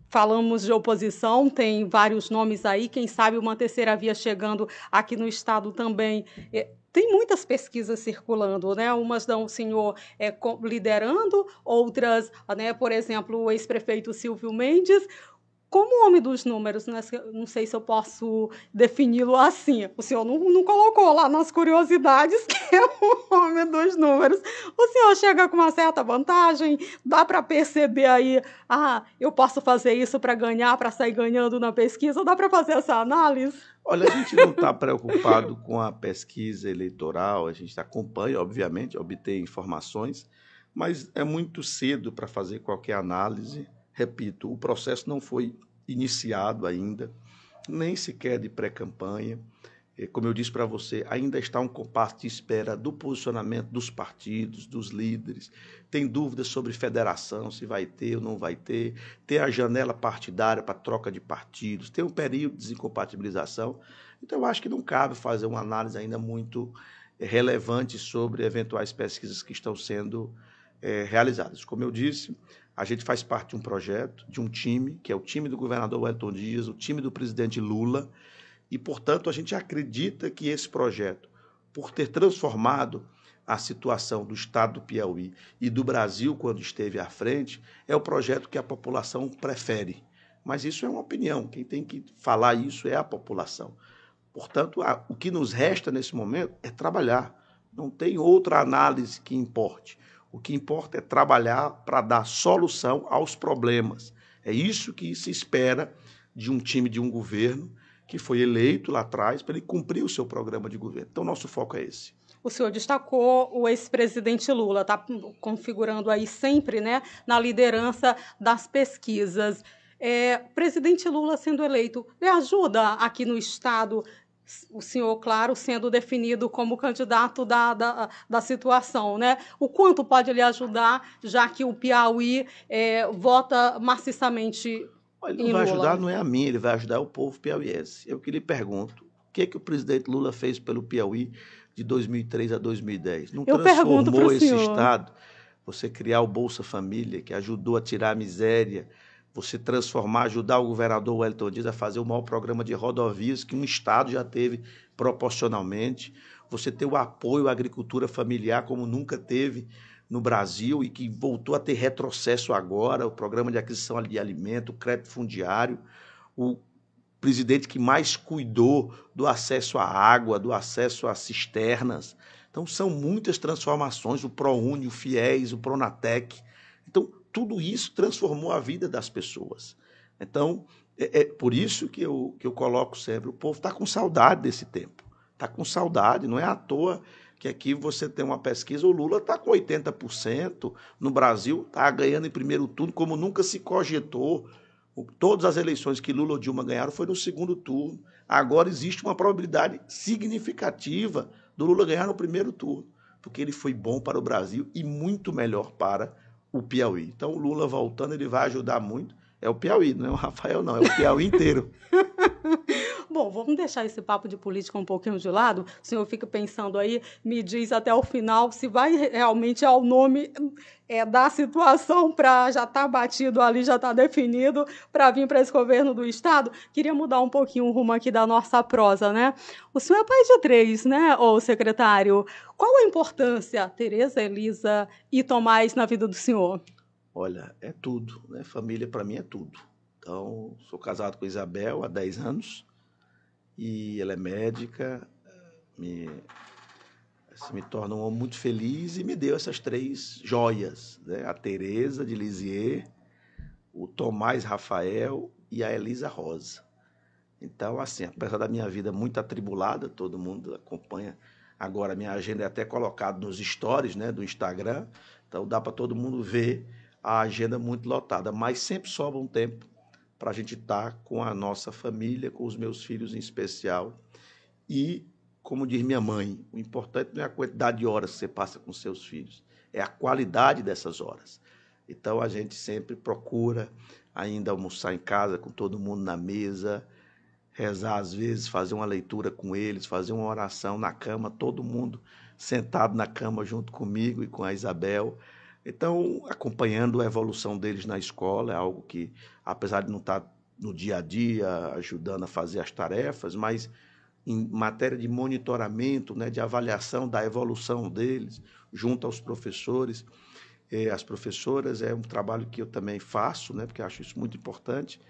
Speaker 1: falamos de oposição, tem vários nomes aí, quem sabe uma terceira via chegando aqui no estado também. É, tem muitas pesquisas circulando, né? Umas dão o senhor é, liderando, outras, né, por exemplo, o ex-prefeito Silvio Mendes. Como homem dos números, né? não sei se eu posso defini-lo assim. O senhor não, não, colocou lá nas curiosidades que é o homem dos números. O senhor chega com uma certa vantagem, dá para perceber aí, ah, eu posso fazer isso para ganhar, para sair ganhando na pesquisa, dá para fazer essa análise?
Speaker 2: Olha, a gente não está preocupado com a pesquisa eleitoral, a gente acompanha, obviamente, obter informações, mas é muito cedo para fazer qualquer análise Repito, o processo não foi iniciado ainda, nem sequer de pré-campanha. Como eu disse para você, ainda está um compasso de espera do posicionamento dos partidos, dos líderes. Tem dúvidas sobre federação, se vai ter ou não vai ter. Tem a janela partidária para troca de partidos. Tem um período de desincompatibilização. Então, eu acho que não cabe fazer uma análise ainda muito relevante sobre eventuais pesquisas que estão sendo é, realizadas. Como eu disse, a gente faz parte de um projeto, de um time, que é o time do governador Wellington Dias, o time do presidente Lula, e, portanto, a gente acredita que esse projeto, por ter transformado a situação do estado do Piauí e do Brasil quando esteve à frente, é o projeto que a população prefere. Mas isso é uma opinião, quem tem que falar isso é a população. Portanto, o que nos resta nesse momento é trabalhar. Não tem outra análise que importe. O que importa é trabalhar para dar solução aos problemas. É isso que se espera de um time, de um governo que foi eleito lá atrás para ele cumprir o seu programa de governo. Então, nosso foco é esse.
Speaker 1: O senhor destacou o ex-presidente Lula, está configurando aí sempre né, na liderança das pesquisas. É, presidente Lula sendo eleito, lhe ajuda aqui no Estado o senhor, claro, sendo definido como candidato da, da, da situação, né? O quanto pode lhe ajudar, já que o Piauí é, vota maciçamente
Speaker 2: Olha, ele não vai ajudar, não é a mim, ele vai ajudar o povo piauiense. Eu que lhe pergunto, o que, é que o presidente Lula fez pelo Piauí de 2003 a 2010? Não
Speaker 1: Eu
Speaker 2: transformou esse
Speaker 1: senhor.
Speaker 2: estado? Você criar o Bolsa Família, que ajudou a tirar a miséria, você transformar, ajudar o governador Wellington Dias a fazer o maior programa de rodovias que um estado já teve proporcionalmente, você ter o apoio à agricultura familiar como nunca teve no Brasil e que voltou a ter retrocesso agora, o programa de aquisição de alimento, o crédito fundiário, o presidente que mais cuidou do acesso à água, do acesso às cisternas. Então são muitas transformações, o ProUni, o FIES, o Pronatec. Tudo isso transformou a vida das pessoas. Então, é, é por isso que eu, que eu coloco sempre: o povo está com saudade desse tempo. Está com saudade, não é à toa que aqui você tem uma pesquisa, o Lula está com 80%, no Brasil está ganhando em primeiro turno, como nunca se cogitou. Todas as eleições que Lula ou Dilma ganharam foi no segundo turno. Agora existe uma probabilidade significativa do Lula ganhar no primeiro turno, porque ele foi bom para o Brasil e muito melhor para o Piauí. Então, o Lula voltando, ele vai ajudar muito. É o Piauí, não é o Rafael, não, é o Piauí inteiro.
Speaker 1: Bom, vamos deixar esse papo de política um pouquinho de lado. O senhor fica pensando aí, me diz até o final se vai realmente ao nome é, da situação para já estar tá batido ali, já estar tá definido para vir para esse governo do Estado. Queria mudar um pouquinho o rumo aqui da nossa prosa, né? O senhor é pai de três, né, ô secretário? Qual a importância, Tereza, Elisa e Tomás, na vida do senhor?
Speaker 2: Olha, é tudo, né? Família para mim é tudo. Então, sou casado com Isabel há 10 anos e ela é médica, me, assim, me torna um homem muito feliz e me deu essas três joias, né? a Tereza de Lisier, o Tomás Rafael e a Elisa Rosa. Então, assim, apesar da minha vida muito atribulada, todo mundo acompanha agora, minha agenda é até colocada nos stories né, do Instagram, então dá para todo mundo ver a agenda muito lotada, mas sempre sobra um tempo para a gente estar tá com a nossa família, com os meus filhos em especial. E, como diz minha mãe, o importante não é a quantidade de horas que você passa com seus filhos, é a qualidade dessas horas. Então a gente sempre procura ainda almoçar em casa com todo mundo na mesa, rezar às vezes, fazer uma leitura com eles, fazer uma oração na cama, todo mundo sentado na cama junto comigo e com a Isabel. Então, acompanhando a evolução deles na escola, é algo que, apesar de não estar no dia a dia ajudando a fazer as tarefas, mas em matéria de monitoramento, né, de avaliação da evolução deles, junto aos professores, eh, as professoras, é um trabalho que eu também faço, né, porque acho isso muito importante.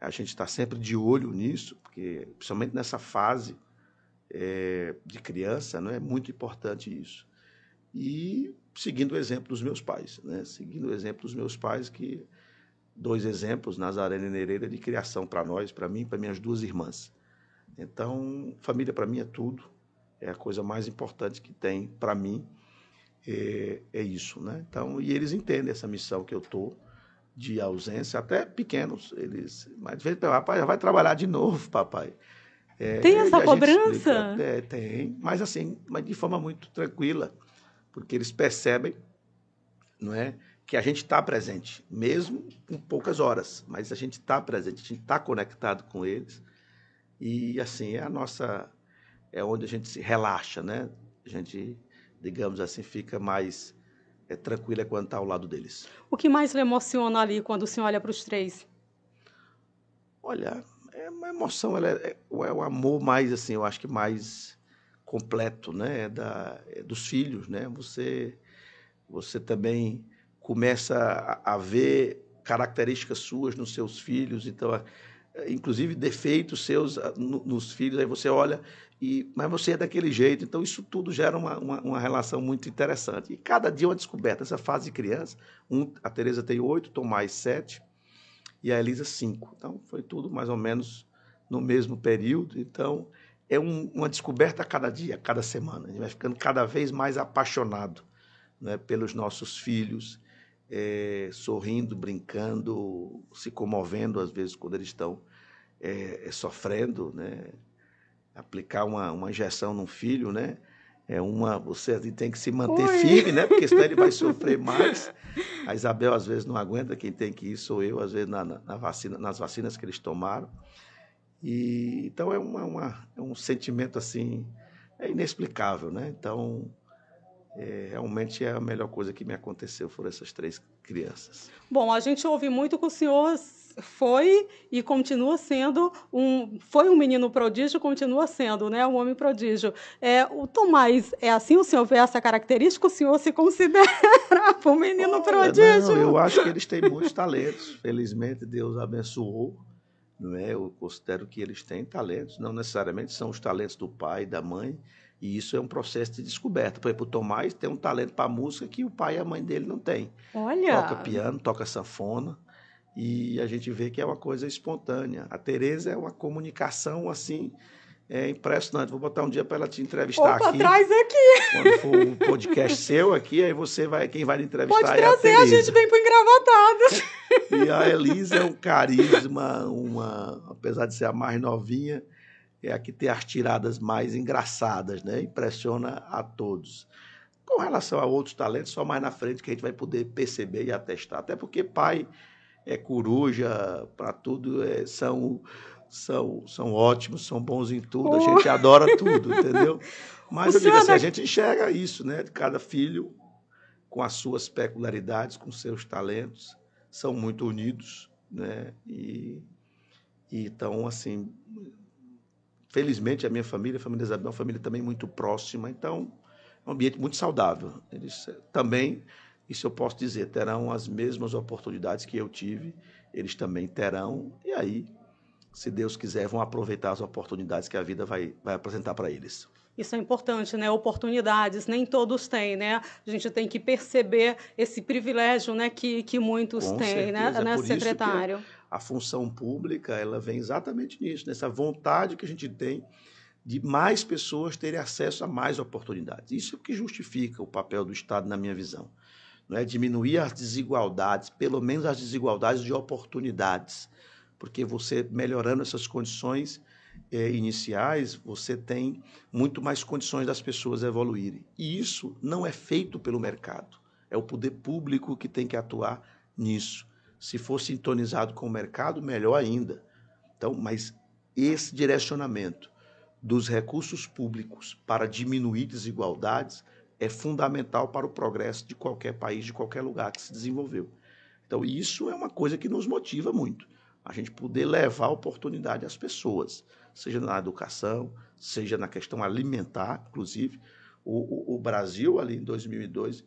Speaker 2: A gente está sempre de olho nisso, porque principalmente nessa fase é, de criança, não é muito importante isso. E seguindo o exemplo dos meus pais, né? Seguindo o exemplo dos meus pais que dois exemplos, Nazaré e Nereida, de criação para nós, para mim, para minhas duas irmãs. Então, família para mim é tudo, é a coisa mais importante que tem para mim, é, é, isso, né? Então, e eles entendem essa missão que eu tô de ausência, até pequenos, eles, mas de vez papai vai trabalhar de novo, papai.
Speaker 1: É, tem essa cobrança?
Speaker 2: Explica, é, tem, mas assim, mas de forma muito tranquila, porque eles percebem, não é, que a gente está presente, mesmo com poucas horas, mas a gente está presente, a gente está conectado com eles. E assim, é a nossa. É onde a gente se relaxa, né? A gente, digamos assim, fica mais é, tranquila quando está ao lado deles.
Speaker 1: O que mais lhe emociona ali quando o senhor olha para os três?
Speaker 2: Olha, é uma emoção, ela é, é, é o amor mais, assim, eu acho que mais completo, né? É da, é dos filhos, né? Você, você também começa a, a ver características suas nos seus filhos, então, inclusive defeitos seus ah, nos filhos, aí você olha e mas você é daquele jeito, então isso tudo gera uma, uma, uma relação muito interessante. E cada dia é uma descoberta. Essa fase de criança, um, a Teresa tem oito, Tomás sete e a Elisa cinco. Então foi tudo mais ou menos no mesmo período. Então é um, uma descoberta a cada dia, a cada semana. A gente vai ficando cada vez mais apaixonado né, pelos nossos filhos é, sorrindo, brincando, se comovendo às vezes quando eles estão é, sofrendo, né? Aplicar uma, uma injeção num filho, né? É uma, você tem que se manter Oi. firme, né? Porque senão ele vai sofrer mais. A Isabel às vezes não aguenta, quem tem que ir sou eu, às vezes na, na vacina, nas vacinas que eles tomaram. E então é uma, uma é um sentimento assim é inexplicável, né? Então é, realmente é a melhor coisa que me aconteceu foram essas três crianças.
Speaker 1: Bom, a gente ouve muito que o senhor foi e continua sendo um foi um menino prodígio continua sendo né um homem prodígio. É o Tomás é assim o senhor vê essa característica? O senhor se considera um menino Olha, prodígio?
Speaker 2: não, eu acho que eles têm muitos talentos. Felizmente Deus abençoou não é eu considero que eles têm talentos não necessariamente são os talentos do pai e da mãe e isso é um processo de descoberta. Por exemplo, o Tomás tem um talento para música que o pai e a mãe dele não têm.
Speaker 1: Olha!
Speaker 2: Toca piano, toca sanfona, e a gente vê que é uma coisa espontânea. A Tereza é uma comunicação assim é impressionante. Vou botar um dia para ela te entrevistar
Speaker 1: Opa,
Speaker 2: aqui.
Speaker 1: traz aqui.
Speaker 2: Quando for um podcast seu aqui, aí você vai, quem vai lhe entrevistar
Speaker 1: Pode
Speaker 2: trazer,
Speaker 1: é a, a gente vem para engravatado.
Speaker 2: E a Elisa é um carisma, uma, apesar de ser a mais novinha, é a que tem as tiradas mais engraçadas, né? Impressiona a todos. Com relação a outros talentos, só mais na frente que a gente vai poder perceber e atestar. Até porque pai é coruja para tudo, é, são, são, são ótimos, são bons em tudo, a gente adora tudo, entendeu? Mas o eu digo assim, a gente enxerga isso, né? Cada filho com as suas peculiaridades, com seus talentos, são muito unidos, né? E, e então, assim, Felizmente, a minha família, a família Isabel, é uma família também muito próxima, então é um ambiente muito saudável. Eles eh, também, isso eu posso dizer, terão as mesmas oportunidades que eu tive, eles também terão, e aí, se Deus quiser, vão aproveitar as oportunidades que a vida vai, vai apresentar para eles.
Speaker 1: Isso é importante, né? Oportunidades, nem todos têm, né? A gente tem que perceber esse privilégio, né, que, que muitos Com têm, né, certeza. né, né secretário?
Speaker 2: a função pública ela vem exatamente nisso, nessa vontade que a gente tem de mais pessoas terem acesso a mais oportunidades. Isso é o que justifica o papel do Estado, na minha visão. Não é diminuir as desigualdades, pelo menos as desigualdades de oportunidades, porque você melhorando essas condições é, iniciais, você tem muito mais condições das pessoas evoluírem. E isso não é feito pelo mercado. É o poder público que tem que atuar nisso. Se for sintonizado com o mercado, melhor ainda. Então, mas esse direcionamento dos recursos públicos para diminuir desigualdades é fundamental para o progresso de qualquer país, de qualquer lugar que se desenvolveu. Então, isso é uma coisa que nos motiva muito. A gente poder levar oportunidade às pessoas, seja na educação, seja na questão alimentar, inclusive. O, o, o Brasil, ali em 2002,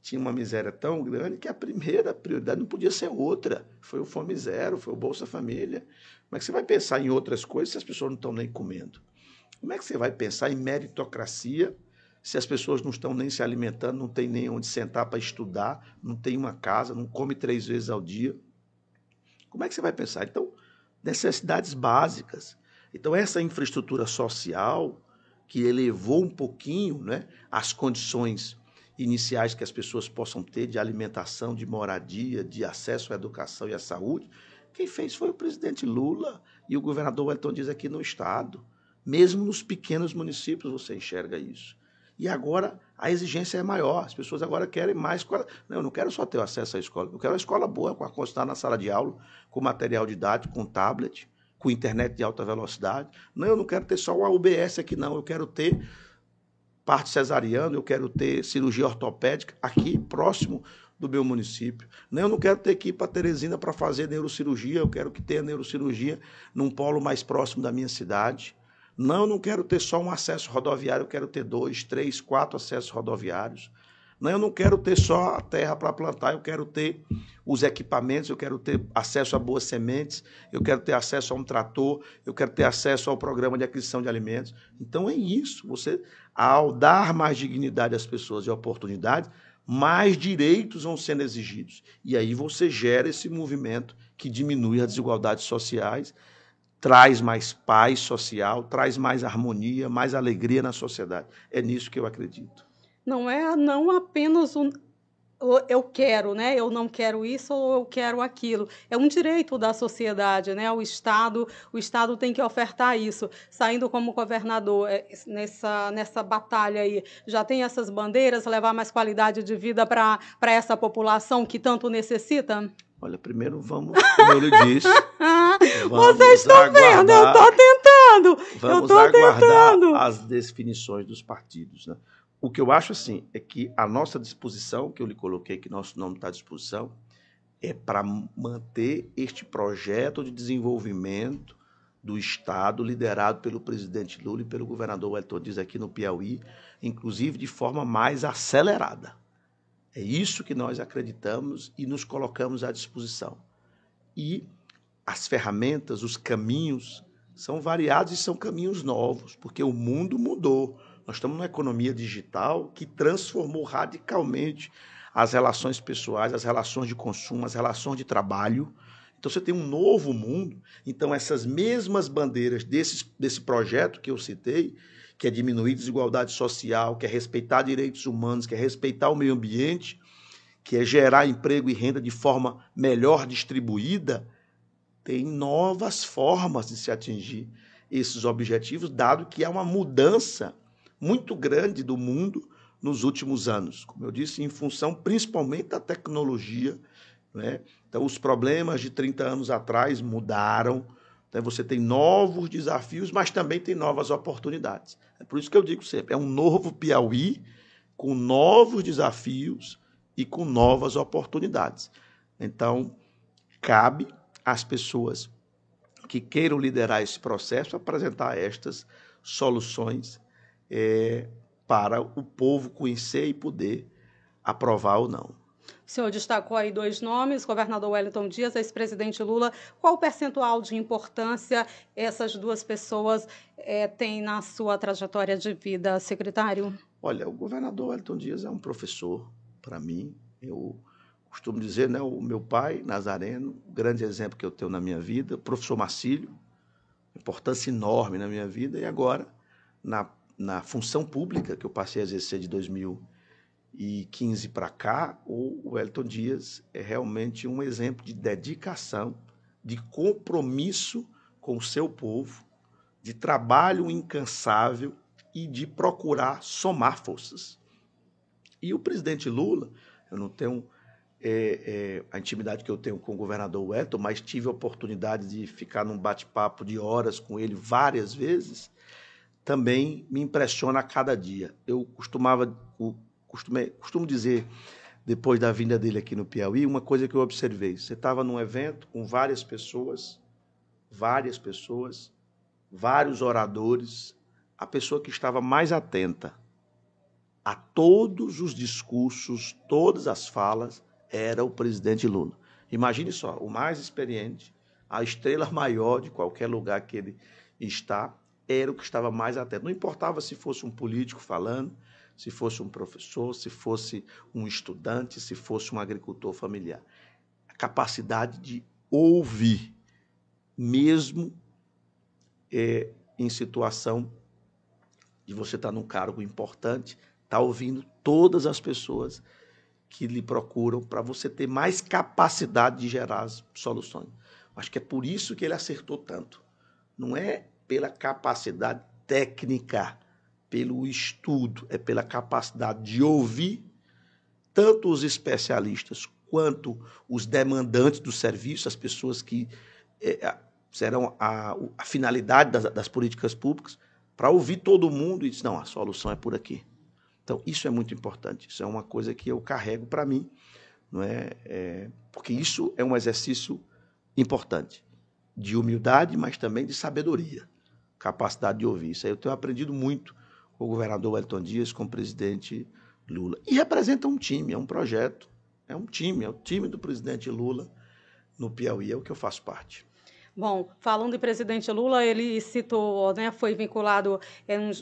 Speaker 2: tinha uma miséria tão grande que a primeira prioridade não podia ser outra. Foi o Fome Zero, foi o Bolsa Família. Como é que você vai pensar em outras coisas se as pessoas não estão nem comendo? Como é que você vai pensar em meritocracia se as pessoas não estão nem se alimentando, não tem nem onde sentar para estudar, não tem uma casa, não come três vezes ao dia? Como é que você vai pensar? Então, necessidades básicas. Então, essa infraestrutura social que elevou um pouquinho né, as condições iniciais que as pessoas possam ter de alimentação, de moradia, de acesso à educação e à saúde, quem fez foi o presidente Lula e o governador Wellington Dias aqui no Estado. Mesmo nos pequenos municípios você enxerga isso. E agora a exigência é maior. As pessoas agora querem mais. Não, eu não quero só ter acesso à escola. Eu quero uma escola boa, com a na sala de aula, com material didático, com tablet, com internet de alta velocidade. Não, eu não quero ter só uma UBS aqui, não. Eu quero ter parte cesariana, eu quero ter cirurgia ortopédica aqui próximo do meu município. Não, eu não quero ter que ir para Teresina para fazer neurocirurgia, eu quero que tenha neurocirurgia num polo mais próximo da minha cidade. Não, eu não quero ter só um acesso rodoviário, eu quero ter dois, três, quatro acessos rodoviários. Não, eu não quero ter só a terra para plantar, eu quero ter os equipamentos, eu quero ter acesso a boas sementes, eu quero ter acesso a um trator, eu quero ter acesso ao programa de aquisição de alimentos. Então é isso. Você, ao dar mais dignidade às pessoas e oportunidades, mais direitos vão sendo exigidos. E aí você gera esse movimento que diminui as desigualdades sociais, traz mais paz social, traz mais harmonia, mais alegria na sociedade. É nisso que eu acredito
Speaker 1: não é não apenas um eu quero, né? Eu não quero isso ou eu quero aquilo. É um direito da sociedade, né? O Estado, o Estado tem que ofertar isso. Saindo como governador é, nessa nessa batalha aí, já tem essas bandeiras, levar mais qualidade de vida para essa população que tanto necessita?
Speaker 2: Olha, primeiro vamos, como ele disse.
Speaker 1: Vocês estão vendo, eu estou tentando.
Speaker 2: Vamos
Speaker 1: eu
Speaker 2: aguardar
Speaker 1: tentando.
Speaker 2: as definições dos partidos, né? O que eu acho assim é que a nossa disposição, que eu lhe coloquei, que nosso nome está à disposição, é para manter este projeto de desenvolvimento do Estado, liderado pelo presidente Lula e pelo governador Wellington Dias aqui no Piauí, inclusive de forma mais acelerada. É isso que nós acreditamos e nos colocamos à disposição. E as ferramentas, os caminhos são variados e são caminhos novos, porque o mundo mudou. Nós estamos numa economia digital que transformou radicalmente as relações pessoais, as relações de consumo, as relações de trabalho. Então você tem um novo mundo. Então essas mesmas bandeiras desse, desse projeto que eu citei, que é diminuir desigualdade social, que é respeitar direitos humanos, que é respeitar o meio ambiente, que é gerar emprego e renda de forma melhor distribuída, tem novas formas de se atingir esses objetivos, dado que há uma mudança muito grande do mundo nos últimos anos. Como eu disse, em função principalmente da tecnologia. Né? Então, os problemas de 30 anos atrás mudaram. Então, você tem novos desafios, mas também tem novas oportunidades. É por isso que eu digo sempre: é um novo Piauí com novos desafios e com novas oportunidades. Então, cabe às pessoas que queiram liderar esse processo apresentar estas soluções é, para o povo conhecer e poder aprovar ou não.
Speaker 1: O senhor destacou aí dois nomes, governador Wellington Dias, ex-presidente Lula. Qual o percentual de importância essas duas pessoas é, têm na sua trajetória de vida, secretário?
Speaker 2: Olha, o governador Wellington Dias é um professor para mim. Eu costumo dizer, né, o meu pai, Nazareno, grande exemplo que eu tenho na minha vida, professor Marcílio, importância enorme na minha vida, e agora, na na função pública, que eu passei a exercer de 2015 para cá, o Wellington Dias é realmente um exemplo de dedicação, de compromisso com o seu povo, de trabalho incansável e de procurar somar forças. E o presidente Lula, eu não tenho é, é, a intimidade que eu tenho com o governador Wellington, mas tive a oportunidade de ficar num bate-papo de horas com ele várias vezes também me impressiona a cada dia. Eu costumava, costumo dizer, depois da vinda dele aqui no Piauí, uma coisa que eu observei. Você estava num evento com várias pessoas, várias pessoas, vários oradores. A pessoa que estava mais atenta a todos os discursos, todas as falas, era o presidente Lula. Imagine só, o mais experiente, a estrela maior de qualquer lugar que ele está, era o que estava mais atento. Não importava se fosse um político falando, se fosse um professor, se fosse um estudante, se fosse um agricultor familiar. A capacidade de ouvir, mesmo é, em situação de você estar num cargo importante, estar tá ouvindo todas as pessoas que lhe procuram para você ter mais capacidade de gerar soluções. Acho que é por isso que ele acertou tanto. Não é pela capacidade técnica, pelo estudo, é pela capacidade de ouvir tanto os especialistas quanto os demandantes do serviço, as pessoas que é, serão a, a finalidade das, das, políticas públicas, para ouvir todo mundo e dizer, não, a solução é por aqui. Então, isso é muito importante, isso é uma coisa que eu carrego para mim, não é? é? Porque isso é um exercício importante, de humildade, mas também de sabedoria, capacidade de ouvir. Isso aí eu tenho aprendido muito o governador Wellington Dias, com o presidente Lula. E representa um time, é um projeto, é um time, é o time do presidente Lula no Piauí, é o que eu faço parte.
Speaker 1: Bom, falando de presidente Lula, ele citou, né, foi vinculado em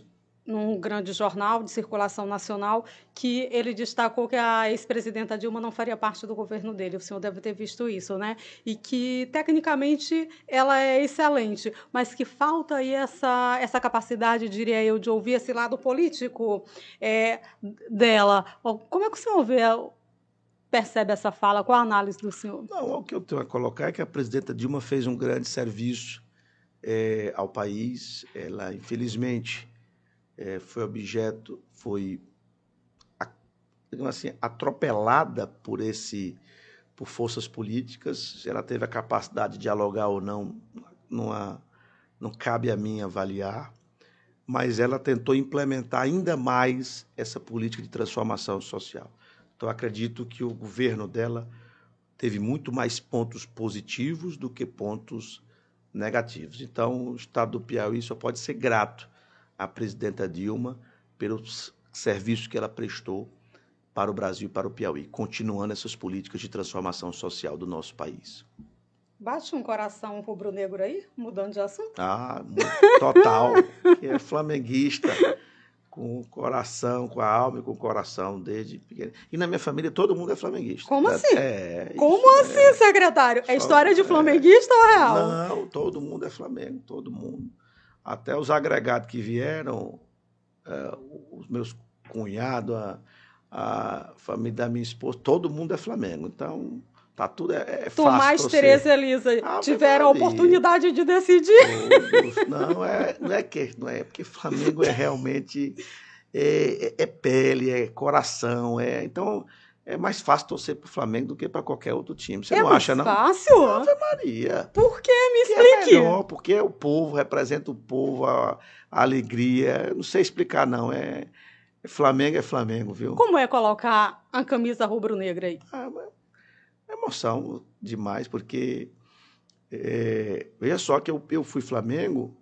Speaker 1: num grande jornal de circulação nacional que ele destacou que a ex-presidenta Dilma não faria parte do governo dele. O senhor deve ter visto isso, né? E que tecnicamente ela é excelente, mas que falta aí essa, essa capacidade, diria eu, de ouvir esse lado político é, dela. Como é que o senhor vê? Percebe essa fala? Qual a análise do senhor?
Speaker 2: Não, o que eu tenho a colocar é que a presidenta Dilma fez um grande serviço é, ao país. Ela, infelizmente, é, foi objeto, foi assim, atropelada por esse por forças políticas, se ela teve a capacidade de dialogar ou não, há, não cabe a mim avaliar, mas ela tentou implementar ainda mais essa política de transformação social. Então, acredito que o governo dela teve muito mais pontos positivos do que pontos negativos. Então, o Estado do Piauí só pode ser grato a presidenta Dilma pelos serviços que ela prestou para o Brasil e para o Piauí, continuando essas políticas de transformação social do nosso país.
Speaker 1: Bate um coração rubro-negro aí, mudando de assunto?
Speaker 2: Ah, total. que é flamenguista, com o coração, com a alma e com o coração desde pequeno. E na minha família todo mundo é flamenguista.
Speaker 1: Como assim? É, Como assim, é... secretário? É história de é. flamenguista é... ou real?
Speaker 2: Não, todo mundo é Flamengo, todo mundo até os agregados que vieram, é, os meus cunhados, a, a, família da minha esposa, todo mundo é Flamengo. Então, tá tudo é, é fácil.
Speaker 1: Tomás, Tereza e Elisa ah, tiveram a oportunidade de decidir.
Speaker 2: Todos, não, é, não é que não é porque Flamengo é realmente é, é, é pele, é coração, é então é mais fácil torcer para o Flamengo do que para qualquer outro time. Você é não acha, não?
Speaker 1: fácil?
Speaker 2: Ave Maria.
Speaker 1: Por quê? Me é explique.
Speaker 2: É melhor, porque é o povo, representa o povo, a, a alegria. não sei explicar, não. É, é, Flamengo é Flamengo, viu?
Speaker 1: Como é colocar a camisa rubro-negra aí?
Speaker 2: Ah, é emoção demais, porque é, veja só que eu, eu fui Flamengo,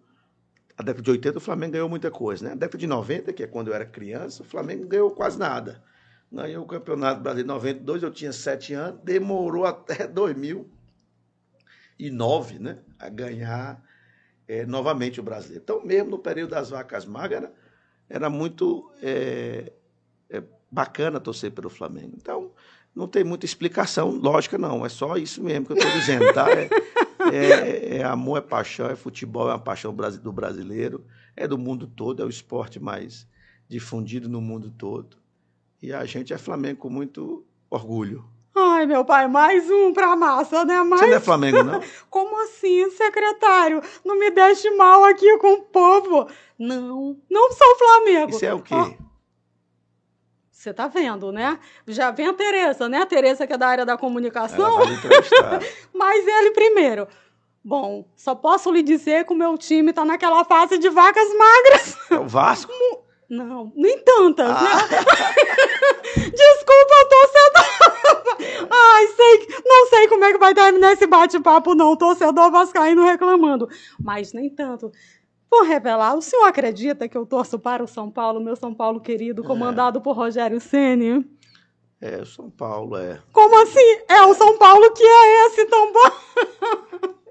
Speaker 2: a década de 80 o Flamengo ganhou muita coisa, né? A década de 90, que é quando eu era criança, o Flamengo ganhou quase nada. Ganhei o Campeonato Brasileiro em 92, eu tinha sete anos, demorou até 2009 né, a ganhar é, novamente o brasileiro. Então, mesmo no período das vacas magras, era, era muito é, é, bacana torcer pelo Flamengo. Então, não tem muita explicação lógica, não. É só isso mesmo que eu estou dizendo, tá? É, é, é, amor, é paixão, é futebol, é uma paixão do brasileiro, é do mundo todo, é o esporte mais difundido no mundo todo. E a gente é Flamengo com muito orgulho.
Speaker 1: Ai, meu pai, mais um pra massa, né? Mais...
Speaker 2: Você não é Flamengo, não?
Speaker 1: Como assim, secretário? Não me deixe mal aqui com o povo. Não, não sou Flamengo.
Speaker 2: Isso é o quê?
Speaker 1: Você tá vendo, né? Já vem a Tereza, né? A Tereza que é da área da comunicação. Mas ele primeiro. Bom, só posso lhe dizer que o meu time tá naquela fase de vacas magras.
Speaker 2: É o Vasco?
Speaker 1: Não, nem tantas, ah. né? Desculpa, torcedor. Ai, sei, não sei como é que vai terminar esse bate-papo, não. Torcedor vascaíno reclamando. Mas nem tanto. Vou revelar. O senhor acredita que eu torço para o São Paulo, meu São Paulo querido, comandado é. por Rogério Ceni?
Speaker 2: É, o São Paulo é.
Speaker 1: Como assim? É o São Paulo que é esse tão bom?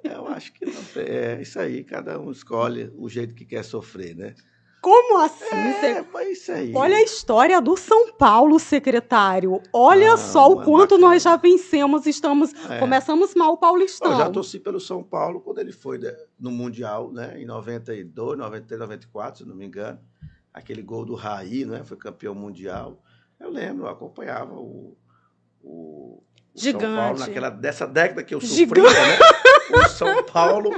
Speaker 2: Eu acho que não tem. É isso aí, cada um escolhe o jeito que quer sofrer, né?
Speaker 1: Como assim?
Speaker 2: É, Cê... isso aí.
Speaker 1: Olha a história do São Paulo, secretário. Olha ah, só o quanto bacana. nós já vencemos. Estamos é. começamos mal o Paulistão.
Speaker 2: Eu já torci pelo São Paulo quando ele foi né, no Mundial, né? Em 92, 93, 94, se não me engano. Aquele gol do Raí, né? Foi campeão mundial. Eu lembro, eu acompanhava o, o,
Speaker 1: Gigante. São
Speaker 2: Paulo naquela dessa década que eu sofria, né? O São Paulo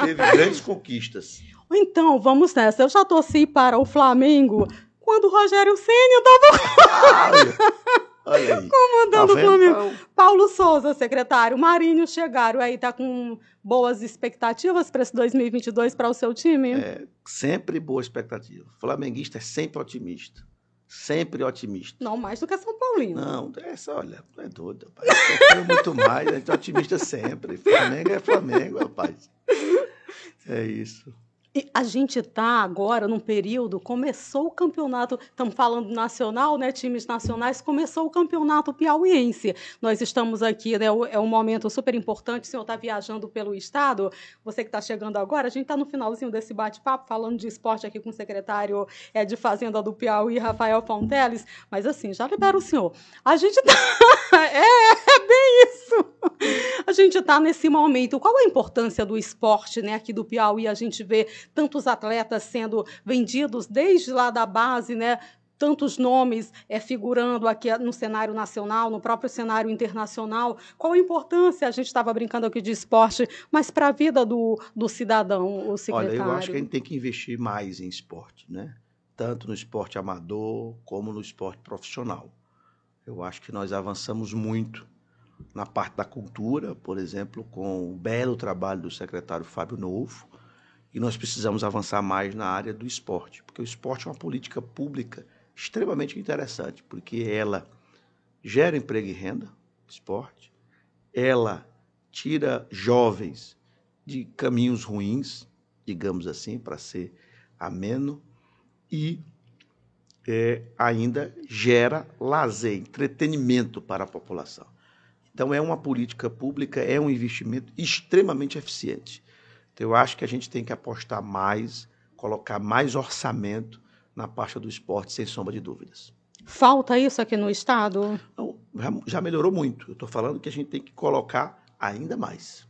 Speaker 2: teve grandes conquistas.
Speaker 1: Então, vamos nessa. Eu já torci para o Flamengo quando o Rogério Senna estava comandando tá o Flamengo. Paulo Souza, secretário. Marinho chegaram aí, tá com boas expectativas para esse 2022 para o seu time?
Speaker 2: É, sempre boa expectativa. O flamenguista é sempre otimista. Sempre otimista.
Speaker 1: Não mais do que São Paulino.
Speaker 2: Não, essa, olha, tu é doido, rapaz. muito mais, a gente é otimista sempre. Flamengo é Flamengo, rapaz. É isso.
Speaker 1: E a gente está agora num período, começou o campeonato, estamos falando nacional, né, times nacionais, começou o campeonato piauiense. Nós estamos aqui, né, é um momento super importante, o senhor está viajando pelo estado, você que está chegando agora, a gente está no finalzinho desse bate-papo, falando de esporte aqui com o secretário é, de Fazenda do Piauí, Rafael Fonteles, mas assim, já libera o senhor. A gente está... é, é bem isso! A gente está nesse momento. Qual a importância do esporte né, aqui do Piauí? A gente vê tantos atletas sendo vendidos desde lá da base, né? tantos nomes é, figurando aqui no cenário nacional, no próprio cenário internacional. Qual a importância? A gente estava brincando aqui de esporte, mas para a vida do, do cidadão, o secretário?
Speaker 2: Olha, eu acho que a gente tem que investir mais em esporte, né? tanto no esporte amador como no esporte profissional. Eu acho que nós avançamos muito na parte da cultura, por exemplo, com o belo trabalho do secretário Fábio Novo, e nós precisamos avançar mais na área do esporte, porque o esporte é uma política pública extremamente interessante, porque ela gera emprego e renda, esporte, ela tira jovens de caminhos ruins, digamos assim, para ser ameno, e é, ainda gera lazer, entretenimento para a população. Então, é uma política pública, é um investimento extremamente eficiente. Então, eu acho que a gente tem que apostar mais, colocar mais orçamento na parte do esporte, sem sombra de dúvidas.
Speaker 1: Falta isso aqui no Estado?
Speaker 2: Não, já melhorou muito. Eu estou falando que a gente tem que colocar ainda mais.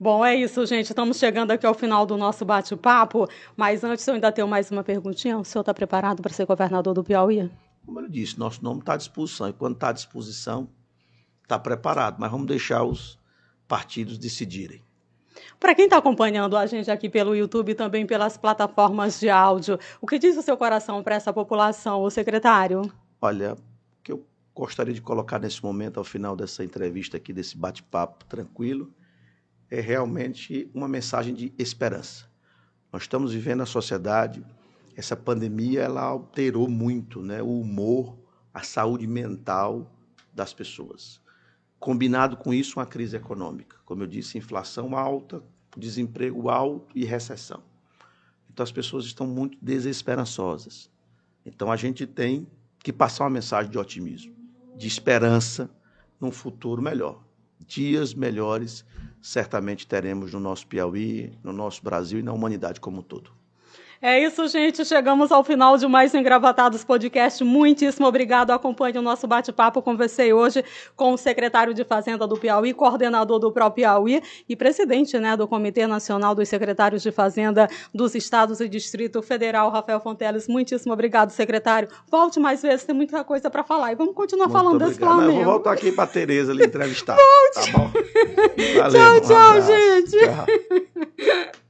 Speaker 1: Bom, é isso, gente. Estamos chegando aqui ao final do nosso bate-papo. Mas antes, eu ainda tenho mais uma perguntinha. O senhor está preparado para ser governador do Piauí?
Speaker 2: Como eu disse, nosso nome está à disposição. E quando está à disposição, está preparado, mas vamos deixar os partidos decidirem.
Speaker 1: Para quem está acompanhando a gente aqui pelo YouTube e também pelas plataformas de áudio, o que diz o seu coração para essa população, o secretário?
Speaker 2: Olha, o que eu gostaria de colocar nesse momento, ao final dessa entrevista aqui, desse bate-papo tranquilo, é realmente uma mensagem de esperança. Nós estamos vivendo a sociedade, essa pandemia ela alterou muito né, o humor, a saúde mental das pessoas. Combinado com isso, uma crise econômica. Como eu disse, inflação alta, desemprego alto e recessão. Então as pessoas estão muito desesperançosas. Então a gente tem que passar uma mensagem de otimismo, de esperança num futuro melhor. Dias melhores certamente teremos no nosso Piauí, no nosso Brasil e na humanidade como um todo.
Speaker 1: É isso, gente. Chegamos ao final de mais um Engravatados Podcast. Muitíssimo obrigado. Acompanhe o nosso bate-papo. Conversei hoje com o secretário de Fazenda do Piauí, coordenador do próprio Piauí e presidente né, do Comitê Nacional dos Secretários de Fazenda dos Estados e Distrito Federal, Rafael Fonteles. Muitíssimo obrigado, secretário. Volte mais vezes, tem muita coisa para falar. E vamos continuar Muito falando obrigado. desse Flamengo.
Speaker 2: Não, vou voltar aqui para Tereza lhe entrevistar.
Speaker 1: Volte.
Speaker 2: Tá bom?
Speaker 1: Valeu, tchau, tchau, um gente. Tchau.